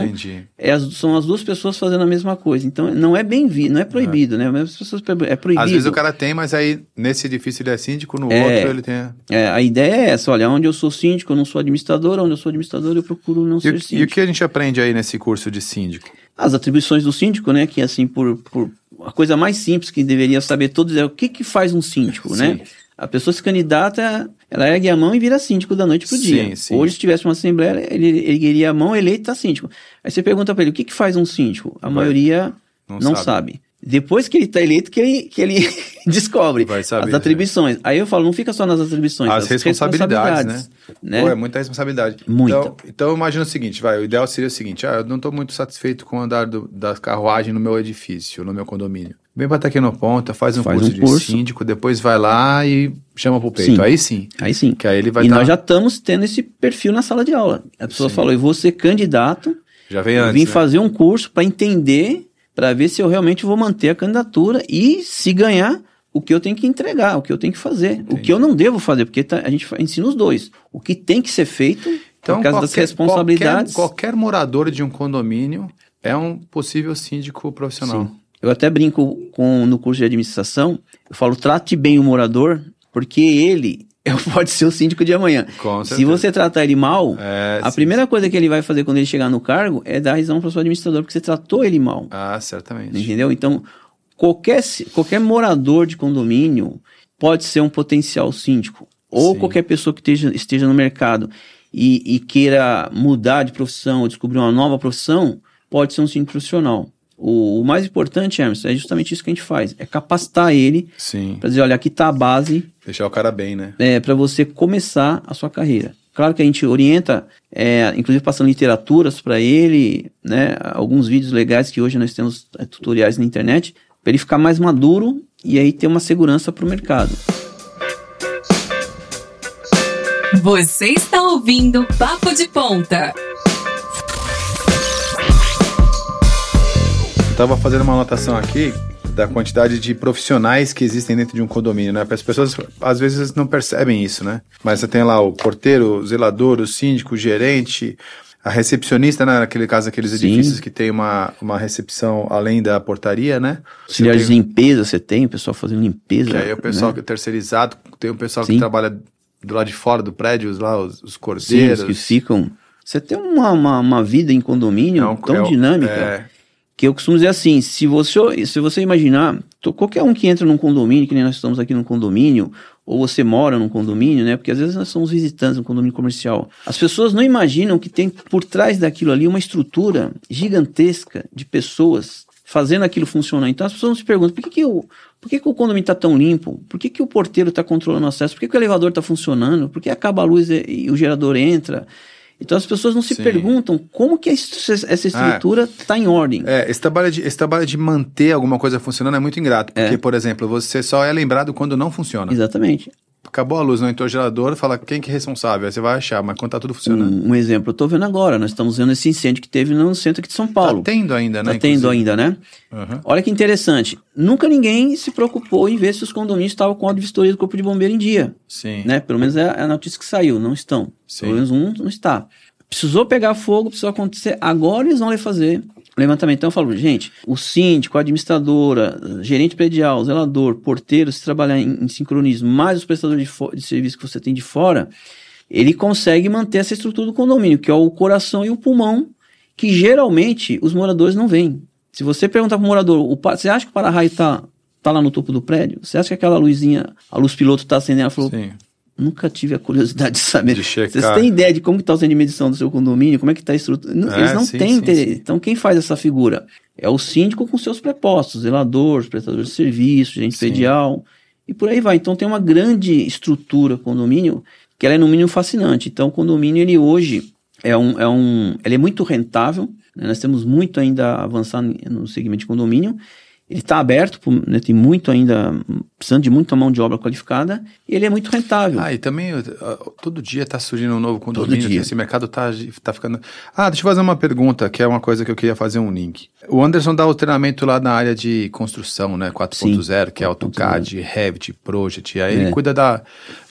é, são as duas pessoas fazendo a mesma coisa. Então, não é bem visto, não é proibido, né? As pessoas é proibido. Às vezes o cara tem, mas aí nesse edifício ele é síndico, no é, outro ele tem. É, a ideia é essa: olha, onde eu sou síndico, eu não sou administrador, onde eu sou administrador, eu procuro não e, ser síndico. E o que a gente aprende aí nesse curso de síndico? As atribuições do síndico, né? Que assim, por, por a coisa mais simples que deveria saber todos é o que, que faz um síndico, né? sim. né? A pessoa se candidata, ela ergue a mão e vira síndico da noite pro sim, dia. Sim. Hoje, se tivesse uma assembleia, ele ergueria a mão, eleito tá síndico. Aí você pergunta para ele, o que, que faz um síndico? A Vai. maioria não, não sabe. sabe. Depois que ele está eleito, que ele, que ele descobre saber, as atribuições. É. Aí eu falo, não fica só nas atribuições, as, as responsabilidades, responsabilidades, né? né? Pô, é muita responsabilidade. Muita. Então, então imagina o seguinte, vai, o ideal seria o seguinte, ah, eu não estou muito satisfeito com o andar do, da carruagem no meu edifício, no meu condomínio. Vem para Tecnoponta, faz um faz curso um curso. de síndico, depois vai lá e chama pro peito. Sim. Aí sim. Aí sim. Que aí ele vai E tá... nós já estamos tendo esse perfil na sala de aula. A pessoa sim. falou, eu vou ser candidato, já vem antes, vim né? fazer um curso para entender para ver se eu realmente vou manter a candidatura e se ganhar o que eu tenho que entregar, o que eu tenho que fazer, Entendi. o que eu não devo fazer, porque tá, a gente ensina os dois. O que tem que ser feito então, por causa qualquer, das responsabilidades. Qualquer, qualquer, morador de um condomínio é um possível síndico profissional. Sim. Eu até brinco com no curso de administração, eu falo trate bem o morador, porque ele pode ser o síndico de amanhã. Se você tratar ele mal, é, a sim, primeira sim. coisa que ele vai fazer quando ele chegar no cargo é dar razão para o seu administrador, porque você tratou ele mal. Ah, certamente. Entendeu? Então, qualquer, qualquer morador de condomínio pode ser um potencial síndico. ou Sim. qualquer pessoa que esteja, esteja no mercado e, e, queira mudar de profissão ou descobrir uma nova profissão, pode ser um síndico profissional. O, o, mais importante, Emerson, é justamente isso que a gente faz: é capacitar ele para dizer, olha, aqui está a base. Deixar o cara bem, né? É, para você começar a sua carreira. Claro que a gente orienta, é, inclusive passando literaturas para ele, né, alguns vídeos legais que hoje nós temos é, tutoriais na internet, para ele ficar mais maduro e aí ter uma segurança para o mercado. Você está ouvindo Papo de Ponta. Estava fazendo uma anotação aqui da quantidade de profissionais que existem dentro de um condomínio, né? As pessoas às vezes não percebem isso, né? Mas você tem lá o porteiro, o zelador, o síndico, o gerente, a recepcionista, né? Naquele caso, aqueles Sim. edifícios que tem uma, uma recepção além da portaria, né? Auxiliar de limpeza você tem, o pessoal fazendo limpeza. Que aí o pessoal né? que é terceirizado, tem o pessoal Sim. que trabalha do lado de fora do prédio, lá, os, os cordeiros. Sim, os que ficam. Você tem uma, uma, uma vida em condomínio é um, tão é, dinâmica. É, que eu costumo dizer assim, se você, se você imaginar, qualquer um que entra num condomínio, que nem nós estamos aqui num condomínio, ou você mora num condomínio, né? Porque às vezes nós somos visitantes num condomínio comercial. As pessoas não imaginam que tem por trás daquilo ali uma estrutura gigantesca de pessoas fazendo aquilo funcionar. Então as pessoas se perguntam, por que, que, eu, por que, que o condomínio está tão limpo? Por que, que o porteiro está controlando o acesso? Por que, que o elevador está funcionando? Por que acaba a luz e, e o gerador entra? Então as pessoas não se Sim. perguntam como que essa estrutura está ah, em ordem. É, esse trabalho, de, esse trabalho de manter alguma coisa funcionando é muito ingrato. Porque, é. por exemplo, você só é lembrado quando não funciona. Exatamente acabou a luz, não entrou o gerador, fala quem que é responsável, aí você vai achar, mas quando tá tudo funcionando. Um, um exemplo, eu tô vendo agora, nós estamos vendo esse incêndio que teve no centro aqui de São tá Paulo. Tá tendo ainda, né? Tá tendo ainda, né? Uhum. Olha que interessante, nunca ninguém se preocupou em ver se os condomínios estavam com a vistoria do corpo de bombeiro em dia. Sim. Né? Pelo menos é a notícia que saiu, não estão. Sim. Pelo menos um não está. Precisou pegar fogo, precisou acontecer, agora eles vão fazer levantamento. Então eu falo, gente, o síndico, a administradora, gerente predial, zelador, porteiro, se trabalhar em, em sincronismo, mais os prestadores de, de serviço que você tem de fora, ele consegue manter essa estrutura do condomínio, que é o coração e o pulmão, que geralmente os moradores não veem. Se você perguntar para o morador, você acha que o para-raio está tá lá no topo do prédio? Você acha que aquela luzinha, a luz piloto está acendendo? Ela falou, Sim. Nunca tive a curiosidade de saber. De Vocês têm ideia de como está o centro de medição do seu condomínio? Como é que está a estrutura? É, Eles não sim, têm interesse. Então, quem faz essa figura? É o síndico com seus prepostos, zelador, prestador de serviço, gente pedial, e por aí vai. Então, tem uma grande estrutura condomínio que ela é no mínimo fascinante. Então, o condomínio, ele hoje é um... É um ele é muito rentável, né? nós temos muito ainda a avançar no segmento de condomínio, ele está aberto, né, tem muito ainda, precisando de muita mão de obra qualificada, e ele é muito rentável. Ah, e também todo dia está surgindo um novo condomínio, esse mercado está tá ficando... Ah, deixa eu fazer uma pergunta, que é uma coisa que eu queria fazer um link. O Anderson dá o treinamento lá na área de construção, né, 4.0, que é AutoCAD, Revit, Project, aí é. ele cuida da,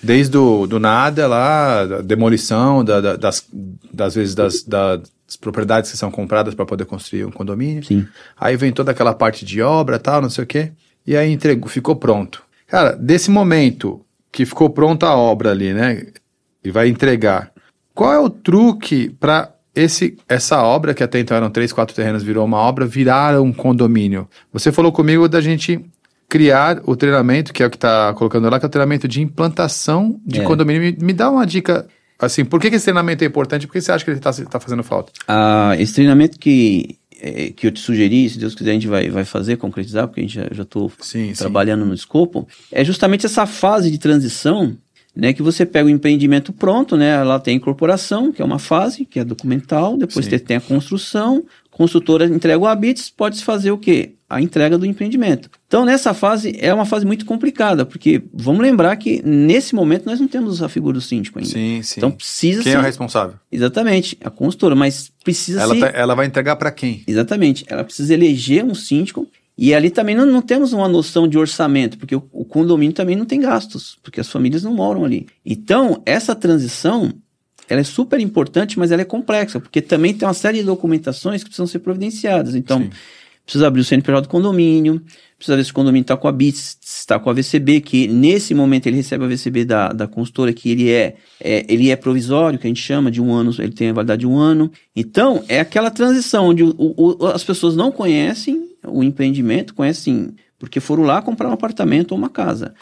desde do, do nada lá, da demolição, da, da, das, das vezes das, da, as propriedades que são compradas para poder construir um condomínio. Sim. Aí vem toda aquela parte de obra, tal, não sei o quê. E aí entregou, ficou pronto. Cara, desse momento que ficou pronta a obra ali, né? E vai entregar. Qual é o truque para esse essa obra que até então eram três, quatro terrenos virou uma obra virar um condomínio? Você falou comigo da gente criar o treinamento que é o que está colocando lá, que é o treinamento de implantação de é. condomínio. Me, me dá uma dica Assim, por que, que esse treinamento é importante? Por que você acha que ele está tá fazendo falta? Ah, esse treinamento que, é, que eu te sugeri, se Deus quiser, a gente vai, vai fazer, concretizar, porque a gente já estou trabalhando sim. no escopo, é justamente essa fase de transição né, que você pega o empreendimento pronto, né, lá tem a incorporação, que é uma fase, que é documental, depois você tem a construção, construtora entrega o habits, pode-se fazer o quê? A entrega do empreendimento. Então, nessa fase, é uma fase muito complicada, porque vamos lembrar que nesse momento nós não temos a figura do síndico ainda. Sim, sim. Então, precisa Quem ser... é o responsável? Exatamente, a construtora, mas precisa ela ser... Tá, ela vai entregar para quem? Exatamente, ela precisa eleger um síndico e ali também não, não, temos uma noção de orçamento, porque o, o, condomínio também não tem gastos, porque as famílias não moram ali. Então, essa transição ela é super importante, mas ela é complexa, porque também tem uma série de documentações que precisam ser providenciadas. Então, Sim. Precisa abrir o CNPJ do condomínio, precisa ver se o condomínio está com a BITS, está com a VCB, que nesse momento ele recebe a VCB da, da consultora, que ele é, é, ele é provisório, que a gente chama de um ano, ele tem a validade de um ano. Então, é aquela transição onde o, o, as pessoas não conhecem o empreendimento, conhecem porque foram lá comprar um apartamento ou uma casa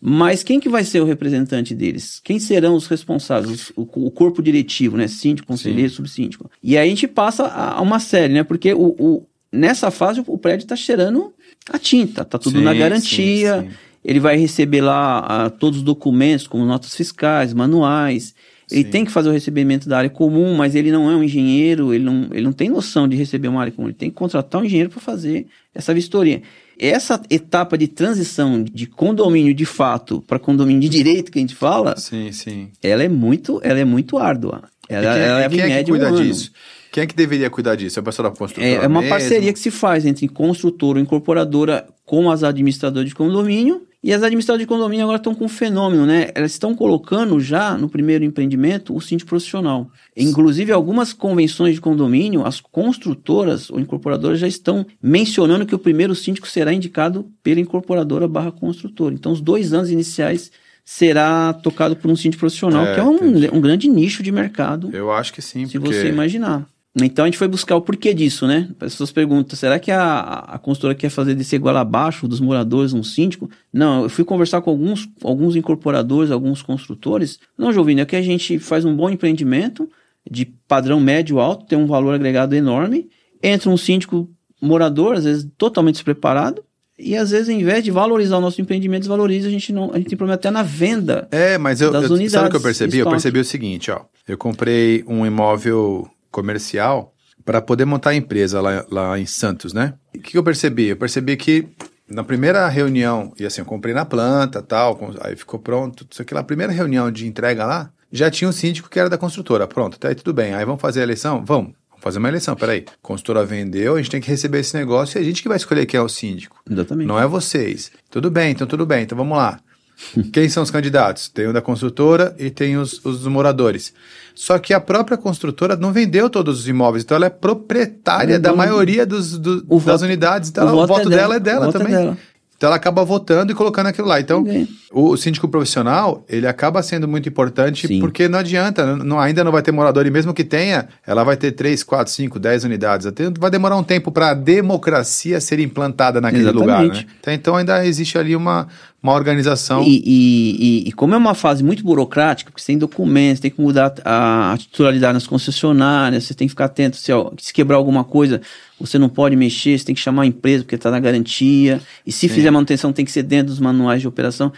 Mas quem que vai ser o representante deles? Quem serão os responsáveis? O, o corpo diretivo, né? Síndico, conselheiro, Sim. subsíndico. E aí a gente passa a, a uma série, né? Porque o, o nessa fase o prédio está cheirando a tinta, tá tudo sim, na garantia. Sim, sim. Ele vai receber lá a, ah, todos os documentos, como notas fiscais, manuais. Ele tem que fazer o recebimento da área comum, mas ele não é um engenheiro, ele não, ele não tem noção de receber uma área comum. Ele tem que contratar um engenheiro para fazer essa vistoria. Essa etapa de transição de condomínio de fato para condomínio de direito que a gente fala, sim, sim. ela é muito, ela é muito árdua. Ela, quem, ela quem é que cuida um disso? Quem é que deveria cuidar disso? É pessoa da construtora É, é uma mesmo? parceria que se faz entre construtora ou incorporadora com as administradoras de condomínio. E as administradoras de condomínio agora estão com um fenômeno, né? Elas estão colocando já no primeiro empreendimento o síndico profissional. Inclusive, algumas convenções de condomínio, as construtoras ou incorporadoras já estão mencionando que o primeiro síndico será indicado pela incorporadora barra construtora. Então, os dois anos iniciais será tocado por um síndico profissional, é, que é um, um, grande nicho de mercado. Eu acho que sim. Se porque... você imaginar. Então a gente foi buscar o porquê disso, né? As pessoas perguntam: será que a, a consultora quer fazer desse igual abaixo dos moradores um síndico? Não, eu fui conversar com alguns, alguns incorporadores, alguns construtores. Não, Jovino, é que a gente faz um bom empreendimento de padrão médio alto, tem um valor agregado enorme. Entra um síndico morador, às vezes totalmente despreparado, e às vezes, em vez de valorizar o nosso empreendimento, desvaloriza, a gente não. A gente tem problema até na venda. É, mas eu, das eu, unidades. Sabe o que eu percebi? Eu percebi o seguinte, ó. Eu comprei um imóvel comercial para poder montar a empresa lá, lá em Santos, né? O que eu percebi? Eu percebi que na primeira reunião, e assim, eu comprei na planta tal, aí ficou pronto, isso aqui lá, primeira reunião de entrega lá, já tinha um síndico que era da construtora. Pronto, até aí tudo bem. Aí vamos fazer a eleição? Vamos. Vamos fazer uma eleição, peraí. A consultora vendeu, a gente tem que receber esse negócio e a gente que vai escolher quem é o síndico. Exatamente. Não é vocês. Tudo bem, então tudo bem, então vamos lá. Quem são os candidatos? Tem o da construtora e tem os, os moradores. Só que a própria construtora não vendeu todos os imóveis, então ela é proprietária é da maioria dos, do, das voto, unidades, então o, ela, voto, o voto é dela, é dela, também. É dela. Então ela acaba votando e colocando aquilo lá. Então, o, o síndico profissional, ele acaba sendo muito importante Sim. porque não adianta, não, ainda não vai ter morador, e mesmo que tenha, ela vai ter 3, 4, 5, 10 unidades. Até vai demorar um tempo para a democracia ser implantada naquele Exatamente. lugar. Né? Então, então ainda existe ali uma, uma organização. E, e, e, e, como é uma fase muito burocrática, porque você tem documentos, tem que mudar a, a titularidade nas concessionárias, você tem que ficar atento se, ó, se quebrar alguma coisa você não pode mexer, você tem que chamar a empresa porque está na garantia. E se Sim. fizer manutenção, tem que ser dentro dos manuais de operação.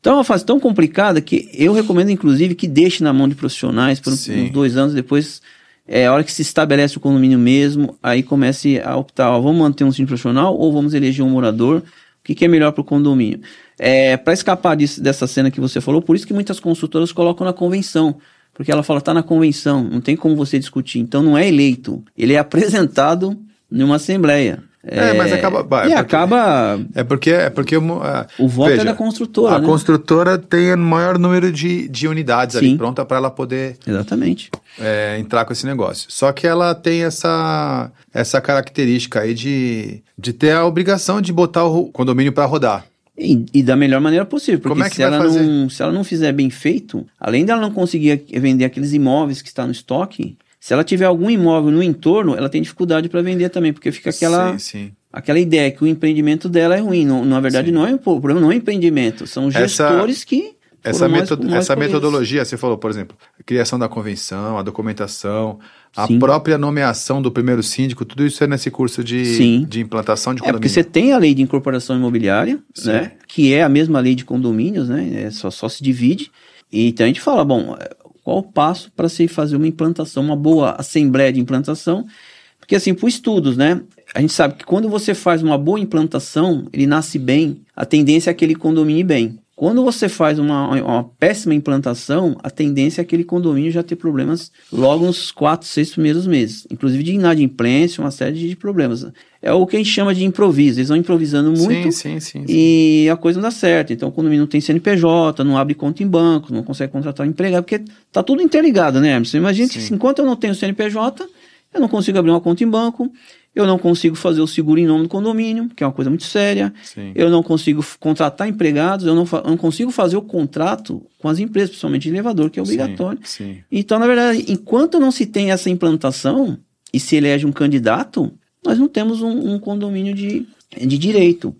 Então é uma fase tão complicada que eu recomendo, inclusive, que deixe na mão de profissionais por uns dois anos depois. É a hora que se estabelece o condomínio mesmo, aí comece a optar, ó, vamos manter um síndico profissional ou vamos eleger um morador, o que, que é melhor para o condomínio. É, para escapar disso, dessa cena que você falou, por isso que muitas consultoras colocam na convenção, porque ela fala, está na convenção, não tem como você discutir, então não é eleito, ele é apresentado numa assembleia. É, é, mas acaba. e é porque, acaba. É porque. É porque uh, o voto veja, é da construtora. A né? construtora tem o maior número de, de unidades Sim. ali pronta para ela poder. Exatamente. É, entrar com esse negócio. Só que ela tem essa, essa característica aí de, de ter a obrigação de botar o condomínio para rodar. E, e, da melhor maneira possível, porque é se, ela não, se ela não fizer bem feito, além dela não conseguir vender aqueles imóveis que está no estoque, se ela tiver algum imóvel no entorno, ela tem dificuldade para vender também, porque fica aquela, sim, sim. aquela ideia que o empreendimento dela é ruim. Não, na verdade, sim. não é o problema, não é empreendimento, são gestores essa, que. Essa, metod mais essa metodologia, você falou, por exemplo, a criação da convenção, a documentação, a própria nomeação do primeiro síndico, tudo isso é nesse curso de, de implantação de condomínio. É porque você tem a lei de incorporação imobiliária, né? Que é a mesma lei de condomínios, né? É só, só se divide. E, então a gente fala, bom, qual o passo para se fazer uma implantação, uma boa assembleia de implantação? Porque assim, por estudos, né? A gente sabe que quando você faz uma boa implantação, ele nasce bem, a tendência é que ele condomine bem. Quando você faz uma, uma, péssima implantação, a tendência é aquele condomínio já ter problemas logo nos quatro, seis primeiros meses. Inclusive de inadimplência, uma série de problemas. É o que a gente chama de improviso. Eles vão improvisando muito sim, sim, sim, e a coisa não dá certo. Então o condomínio não tem CNPJ, não abre conta em banco, não consegue contratar um empregado, porque tá tudo interligado, né, Emerson? Imagina que enquanto eu não tenho CNPJ, eu não consigo abrir uma conta em banco, eu não consigo fazer o seguro em nome do condomínio, que é uma coisa muito séria. Sim. Eu não consigo contratar empregados, eu não, eu não, consigo fazer o contrato com as empresas, principalmente de elevador, que é obrigatório. Sim, sim. Então, na verdade, enquanto não se tem essa implantação e se elege um candidato, nós não temos um, um condomínio de, de direito.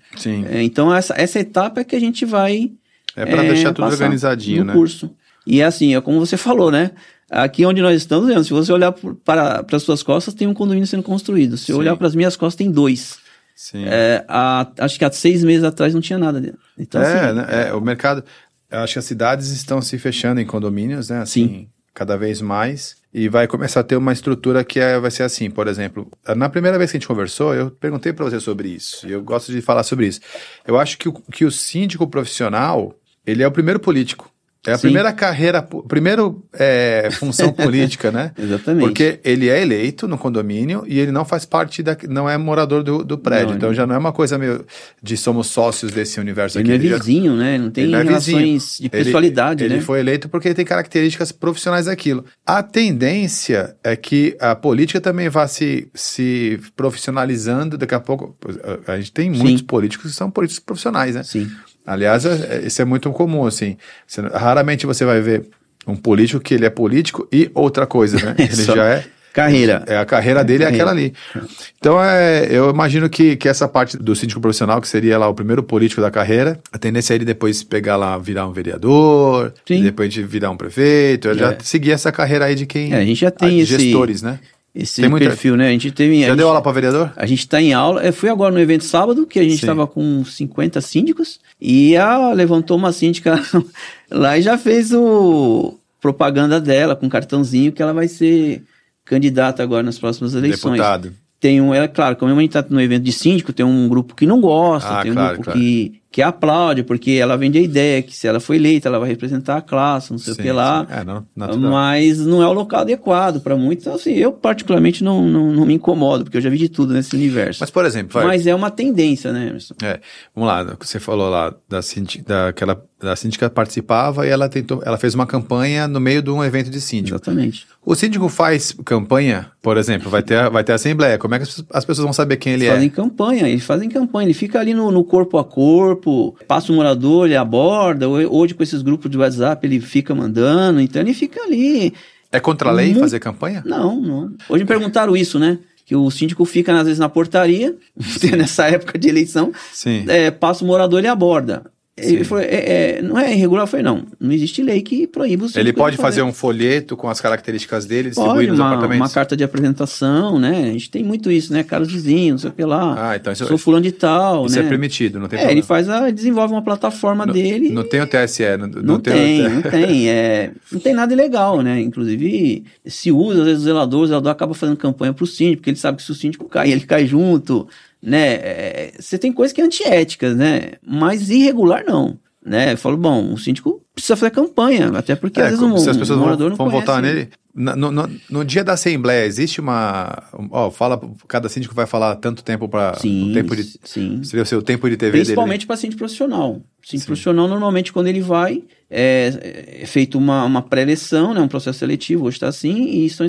É, então, essa, essa etapa é que a gente vai É para deixar tudo organizadinho, no né? curso. E é assim, é como você falou, né? Aqui onde nós estamos, se você olhar para, para as suas costas, tem um condomínio sendo construído. Se eu olhar para as minhas costas, tem dois. Sim. É, acho que há seis meses atrás não tinha nada. Então, é, assim, né? é, o mercado. Eu acho que as cidades estão se fechando em condomínios, né? Assim, Sim. cada vez mais. E vai começar a ter uma estrutura que é, vai ser assim, por exemplo. Na primeira vez que a gente conversou, eu perguntei para você sobre isso. E eu gosto de falar sobre isso. Eu acho que o, que o síndico profissional, ele é o primeiro político. É a Sim. primeira carreira, primeiro é, função política, né? Exatamente. Porque ele é eleito no condomínio e ele não faz parte da, não é morador do, do prédio. Não, então ele- já não é uma coisa meio de somos sócios desse universo ele não é aqui. já- vizinho, né? Não tem ele é relações de Ele- pessoalidade, ele, né? foi eleito porque ele tem características profissionais daquilo. A tendência é que a política também vá se, se profissionalizando. Daqui a pouco, a, a gente tem muitos políticos que são políticos profissionais, né? Sim. Aliás, é- é- isso é muito comum, assim. Você- raramente você vai ver um político que ele é político e outra coisa, né? Ele já é... Carreira. É, a carreira dele é Carreira. aquela ali. Então, é, eu imagino que, que essa parte do síndico profissional, que seria lá o primeiro político da carreira, a tendência é ele depois pegar lá, virar um vereador, depois de virar um prefeito, eu já É. seguir essa carreira aí de quem... É, a gente já tem de esse- gestores, né? Esse Tem muita- perfil, né? A gente teve. Já deu aula para vereador? A gente está em aula. Eu fui agora no evento sábado, que a gente estava com 50 síndicos, e a levantou uma síndica lá e já fez o propaganda dela com cartãozinho que ela vai ser candidata agora nas próximas eleições. Deputado. Tem um, é claro, como a gente está no evento de síndico, tem um grupo que não gosta, Ah, tem um claro, grupo claro. que, que aplaude, porque ela vende a ideia que se ela for eleita, ela vai representar a classe, não sei o Sim, que lá. É, não. Mas não é o local adequado para muitos. Então, assim, eu particularmente não, não, não me incomodo, porque eu já vi de tudo nesse universo. Mas, por exemplo, vai, Mas é uma tendência, né, Emerson? É, vamos lá, você falou lá da síndica, daquela, da síndica participava e ela tentou, ela fez uma campanha no meio de um evento de síndico. Exatamente. O síndico faz campanha, por exemplo, vai ter, vai ter assembleia. Como é que as- as pessoas vão saber quem ele Eles fazem é? campanha, eles fazem campanha. Ele fica ali no, no corpo a corpo, passa um morador, ele aborda. Hoje, com esses grupos de WhatsApp, ele fica mandando. Então, ele fica ali. É contra a lei Muito- fazer campanha? Não, não. Hoje me perguntaram isso, né? Que o síndico fica, às vezes, na portaria, nessa época de eleição, Sim. é, passa o morador e aborda. Ele Sim. falou, é, é, não é irregular? Eu falei, não, não existe lei que proíba o Ele de pode fazer um folheto com as características dele distribuído nos uma, uma apartamentos? carta de apresentação, né? A gente tem muito isso, né? Caros vizinhos, não sei o que lá. Ah, então isso, Sou fulano de tal, isso né? é permitido, não tem É, problema. ele faz a, desenvolve uma plataforma dele. Não tem o TSE, não, Não, tem, o não tem, é, não tem nada ilegal, né? Inclusive, se usa, às vezes, o zelador, o zelador acaba fazendo campanha pro síndico, porque ele sabe que se o síndico cai, ele cai junto, né? É, Você tem coisas que é antiéticas, né? Mas irregular, não. Né? Eu falo, bom, o síndico precisa fazer campanha, até porque É, às vezes um, se as pessoas um vão, morador não vão conhece, votar nele. No, no- no dia da assembleia, existe uma. Ó, fala. Cada síndico vai falar tanto tempo para. O tempo de, sim. Seria o seu tempo de TV Principalmente para síndico profissional. Síndico Sim. profissional, normalmente, quando ele vai, é, é feito uma, uma pré-eleição, né, um processo seletivo, hoje está assim, e são,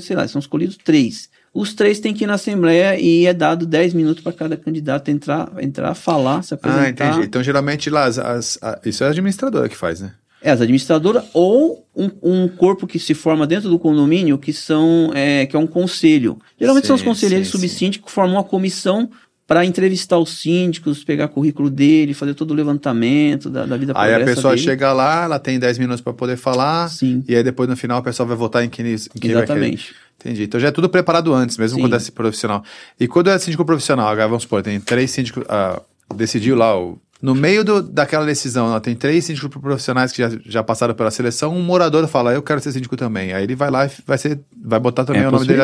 sei lá, são escolhidos três. Os três têm que ir na Assembleia e é dado 10 minutos para cada candidato entrar, entrar, falar, se. Ah, apresentar. entendi. Então, geralmente, lá, as, as- a- isso é a administradora que faz, né? É, as administradoras ou um, um corpo que se forma dentro do condomínio que são é, que é um conselho. Geralmente são os Sim, conselheiros sim, subsíndicos que formam uma comissão para entrevistar os síndicos, pegar currículo dele, fazer todo o levantamento da, da vida Aí a pessoa dele. chega lá, ela tem 10 minutos para poder falar. Sim, E aí depois no final o pessoal vai votar em quem, em quem vai querer. Entendi. Então já é tudo preparado antes, mesmo Sim. quando é esse profissional. E quando é síndico profissional, agora vamos supor, tem três síndicos. ah, decidiu lá o. No meio do, daquela decisão, ó, tem três síndicos profissionais que já, já passaram pela seleção, um morador fala, eu quero ser síndico também. Aí ele vai lá e vai, ser, vai botar também É o nome dele.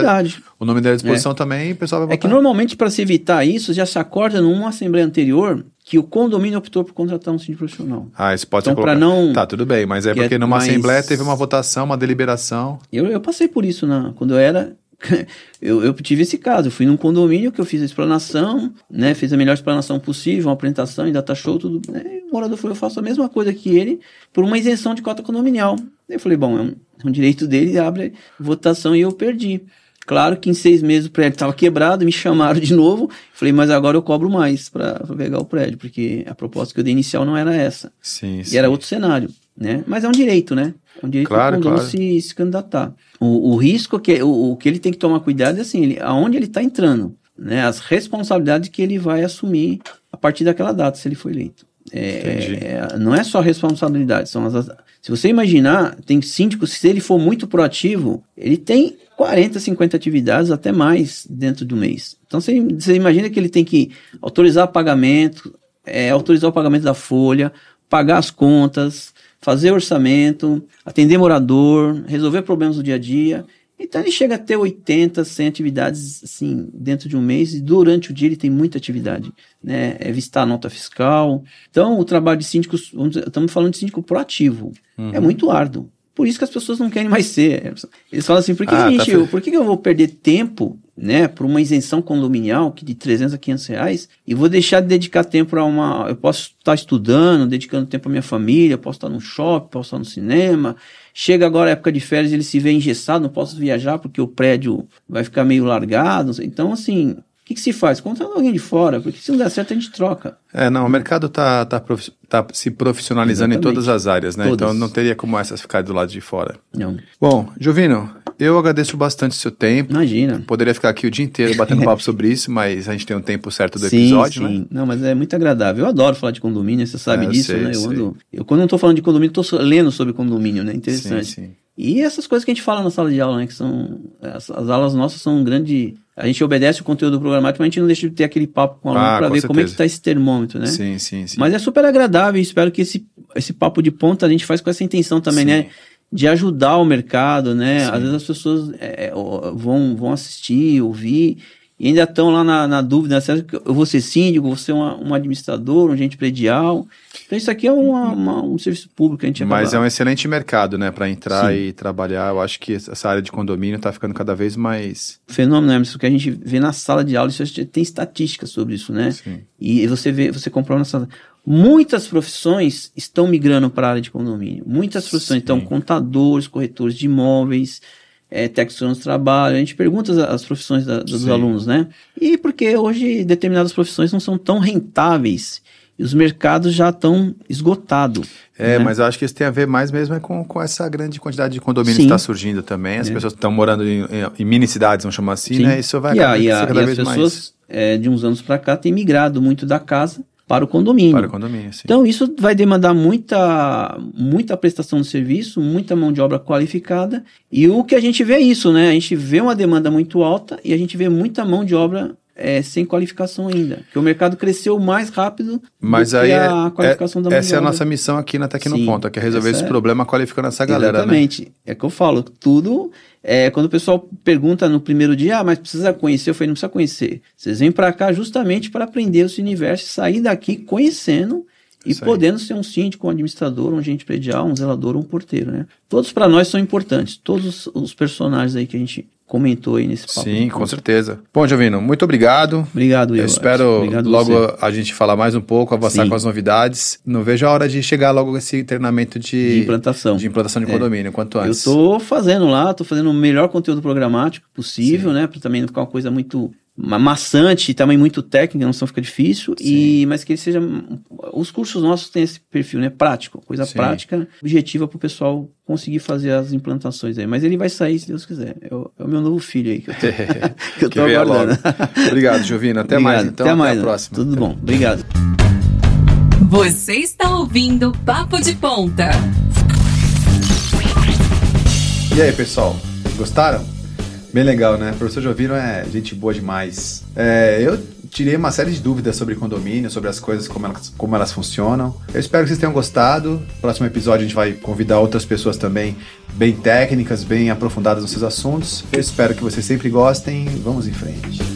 O nome dele à disposição também e o pessoal vai É botar. que normalmente, para se evitar isso, já se acorda numa assembleia anterior que o condomínio optou por contratar um síndico profissional. Ah, isso pode Então, ser colocado. não- Tá, tudo bem, mas é é porque numa mais- assembleia teve uma votação, uma deliberação. Eu, eu passei por isso na, quando eu era. eu, eu tive esse caso. Eu fui num condomínio que eu fiz a explanação, né? Fiz a melhor explanação possível, uma apresentação em data show, tudo. Né, o morador falou: eu faço a mesma coisa que ele por uma isenção de cota condominial. Eu falei: bom, é um, é um direito dele, abre votação e eu perdi. Claro que em seis meses o prédio estava quebrado, me chamaram de novo. Falei, mas agora eu cobro mais para pegar o prédio, porque a proposta que eu dei inicial não era essa. Sim, E era outro cenário, né? Mas é um direito, né? É um direito Claro, do claro. se, se candidatar. O, o risco que o, o que ele tem que tomar cuidado é assim, ele, aonde ele está entrando, né? As responsabilidades que ele vai assumir a partir daquela data, se ele for eleito. É, é, não é só responsabilidade, são as, se você imaginar, tem síndico, se ele for muito proativo, ele tem 40, 50 atividades, até mais, dentro do mês. Então você, você imagina que ele tem que autorizar pagamento, é, autorizar o pagamento da folha, pagar as contas, fazer orçamento, atender morador, resolver problemas do dia a dia. Então ele chega a ter 80, 100 atividades assim dentro de um mês e durante o dia ele tem muita atividade, né? É visitar a nota fiscal. Então o trabalho de síndico, estamos falando de síndico proativo, uhum. é muito árduo. Por isso que as pessoas não querem mais ser. Eles falam assim, por que, ah, gente, tá eu, por que eu vou perder tempo né, por uma isenção condominial que de 300 a 500 reais e vou deixar de dedicar tempo para uma. Eu posso estar estudando, dedicando tempo à minha família, posso estar no shopping, posso estar no cinema. Chega agora a época de férias, ele se vê engessado, não posso viajar porque o prédio vai ficar meio largado. Então, assim, que, que se faz? Contrata alguém de fora, porque se não der certo a gente troca. É, não, o mercado está tá, tá se profissionalizando Exatamente. em todas as áreas, né? Todas. Então não teria como essas ficar do lado de fora. Não. Bom, Jovino, eu agradeço bastante o seu tempo. Imagina. Poderia ficar aqui o dia inteiro batendo papo sobre isso, mas a gente tem um tempo certo do sim, episódio, sim. né? Não, mas é muito agradável. Eu adoro falar de condomínio, você sabe é, disso, sei, né? Eu, ando, eu quando não estou falando de condomínio, estou lendo sobre condomínio, né? Interessante. Sim, sim. E essas coisas que a gente fala na sala de aula, né? Que são. As, as aulas nossas são um grande a gente obedece o conteúdo programático, mas a gente não deixa de ter aquele papo com o aluno ah, para ver certeza. como é que está esse termômetro, né? Sim, sim, sim. Mas é super agradável e espero que esse, esse papo de ponta a gente faz com essa intenção também, sim. né? De ajudar o mercado, né? Sim. Às vezes as pessoas é, é vão, vão assistir, ouvir e ainda estão lá na, na dúvida, né? eu vou ser síndico, vou ser uma, um administrador, um agente predial. Então isso aqui é uma, uma, um serviço público que a gente Mas é um excelente mercado, né, para entrar Sim. e trabalhar. Eu acho que essa área de condomínio está ficando cada vez mais... Fenômeno, né? Isso que a gente vê na sala de aula, isso tem estatísticas sobre isso, né? Sim. E você vê, você comprova na sala... Muitas profissões estão migrando para a área de condomínio. Muitas profissões, Sim. então, contadores, corretores de imóveis, é, técnicos de trabalho, a gente pergunta as, as profissões da, dos Sim. alunos, né? E porque hoje determinadas profissões não são tão rentáveis e os mercados já estão esgotados. É, né? mas eu acho que isso tem a ver mais mesmo é com, com essa grande quantidade de condomínios Sim. que está surgindo também. As é. pessoas estão morando em, em, mini cidades, vamos chamar assim, Sim. né? Isso vai e a, e a, cada e vez as pessoas, é, de uns anos para cá, têm migrado muito da casa para o condomínio. Para o condomínio, sim. Então, isso vai demandar muita, muita prestação de serviço, muita mão de obra qualificada. E o que a gente vê é isso, né? A gente vê uma demanda muito alta e a gente vê muita mão de obra é, sem qualificação ainda. Porque o mercado cresceu mais rápido Mas do aí que a é, qualificação é, da mão Essa é a nossa missão aqui na Tecnoponto, que é resolver esse é, problema qualificando essa galera, né? Exatamente. Né? É que eu falo, tudo... É, quando o pessoal pergunta no primeiro dia, ah, mas precisa conhecer, eu falei, não precisa conhecer. Vocês vêm para cá justamente para aprender esse universo, sair daqui conhecendo e podendo ser um síndico, um administrador, um agente predial, um zelador, um porteiro, né? Todos para nós são importantes, todos os personagens aí que a gente comentou aí nesse papo. Sim, com certeza. Bom, Jovino, muito obrigado. Obrigado, eu. eu espero obrigado logo você. a gente falar mais um pouco, avançar Sim. com as novidades. Não vejo a hora de chegar logo esse treinamento de, de implantação. De implantação de é. condomínio, quanto antes. Eu estou fazendo lá, estou fazendo o melhor conteúdo programático possível, Sim. né? Para também não ficar uma coisa muito maçante, também muito técnica, não só fica difícil, e mas que ele seja os cursos nossos têm esse perfil, né, prático, coisa Sim. prática, objetiva para o pessoal conseguir fazer as implantações aí, mas ele vai sair se Deus quiser. É o, é o meu novo filho aí que eu tô, que eu tô aguardando. Obrigado, Jovino, até Obrigado. mais então, até, mais, até a próxima. Tudo bom. Obrigado. Você está ouvindo Papo de Ponta. E aí, pessoal? Gostaram? Bem legal, né? O professor Jovino é gente boa demais. É, eu tirei uma série de dúvidas sobre condomínio, sobre as coisas, como elas, como elas funcionam. Eu espero que vocês tenham gostado. Próximo episódio a gente vai convidar outras pessoas também bem técnicas, bem aprofundadas nos seus assuntos. Eu espero que vocês sempre gostem. Vamos em frente.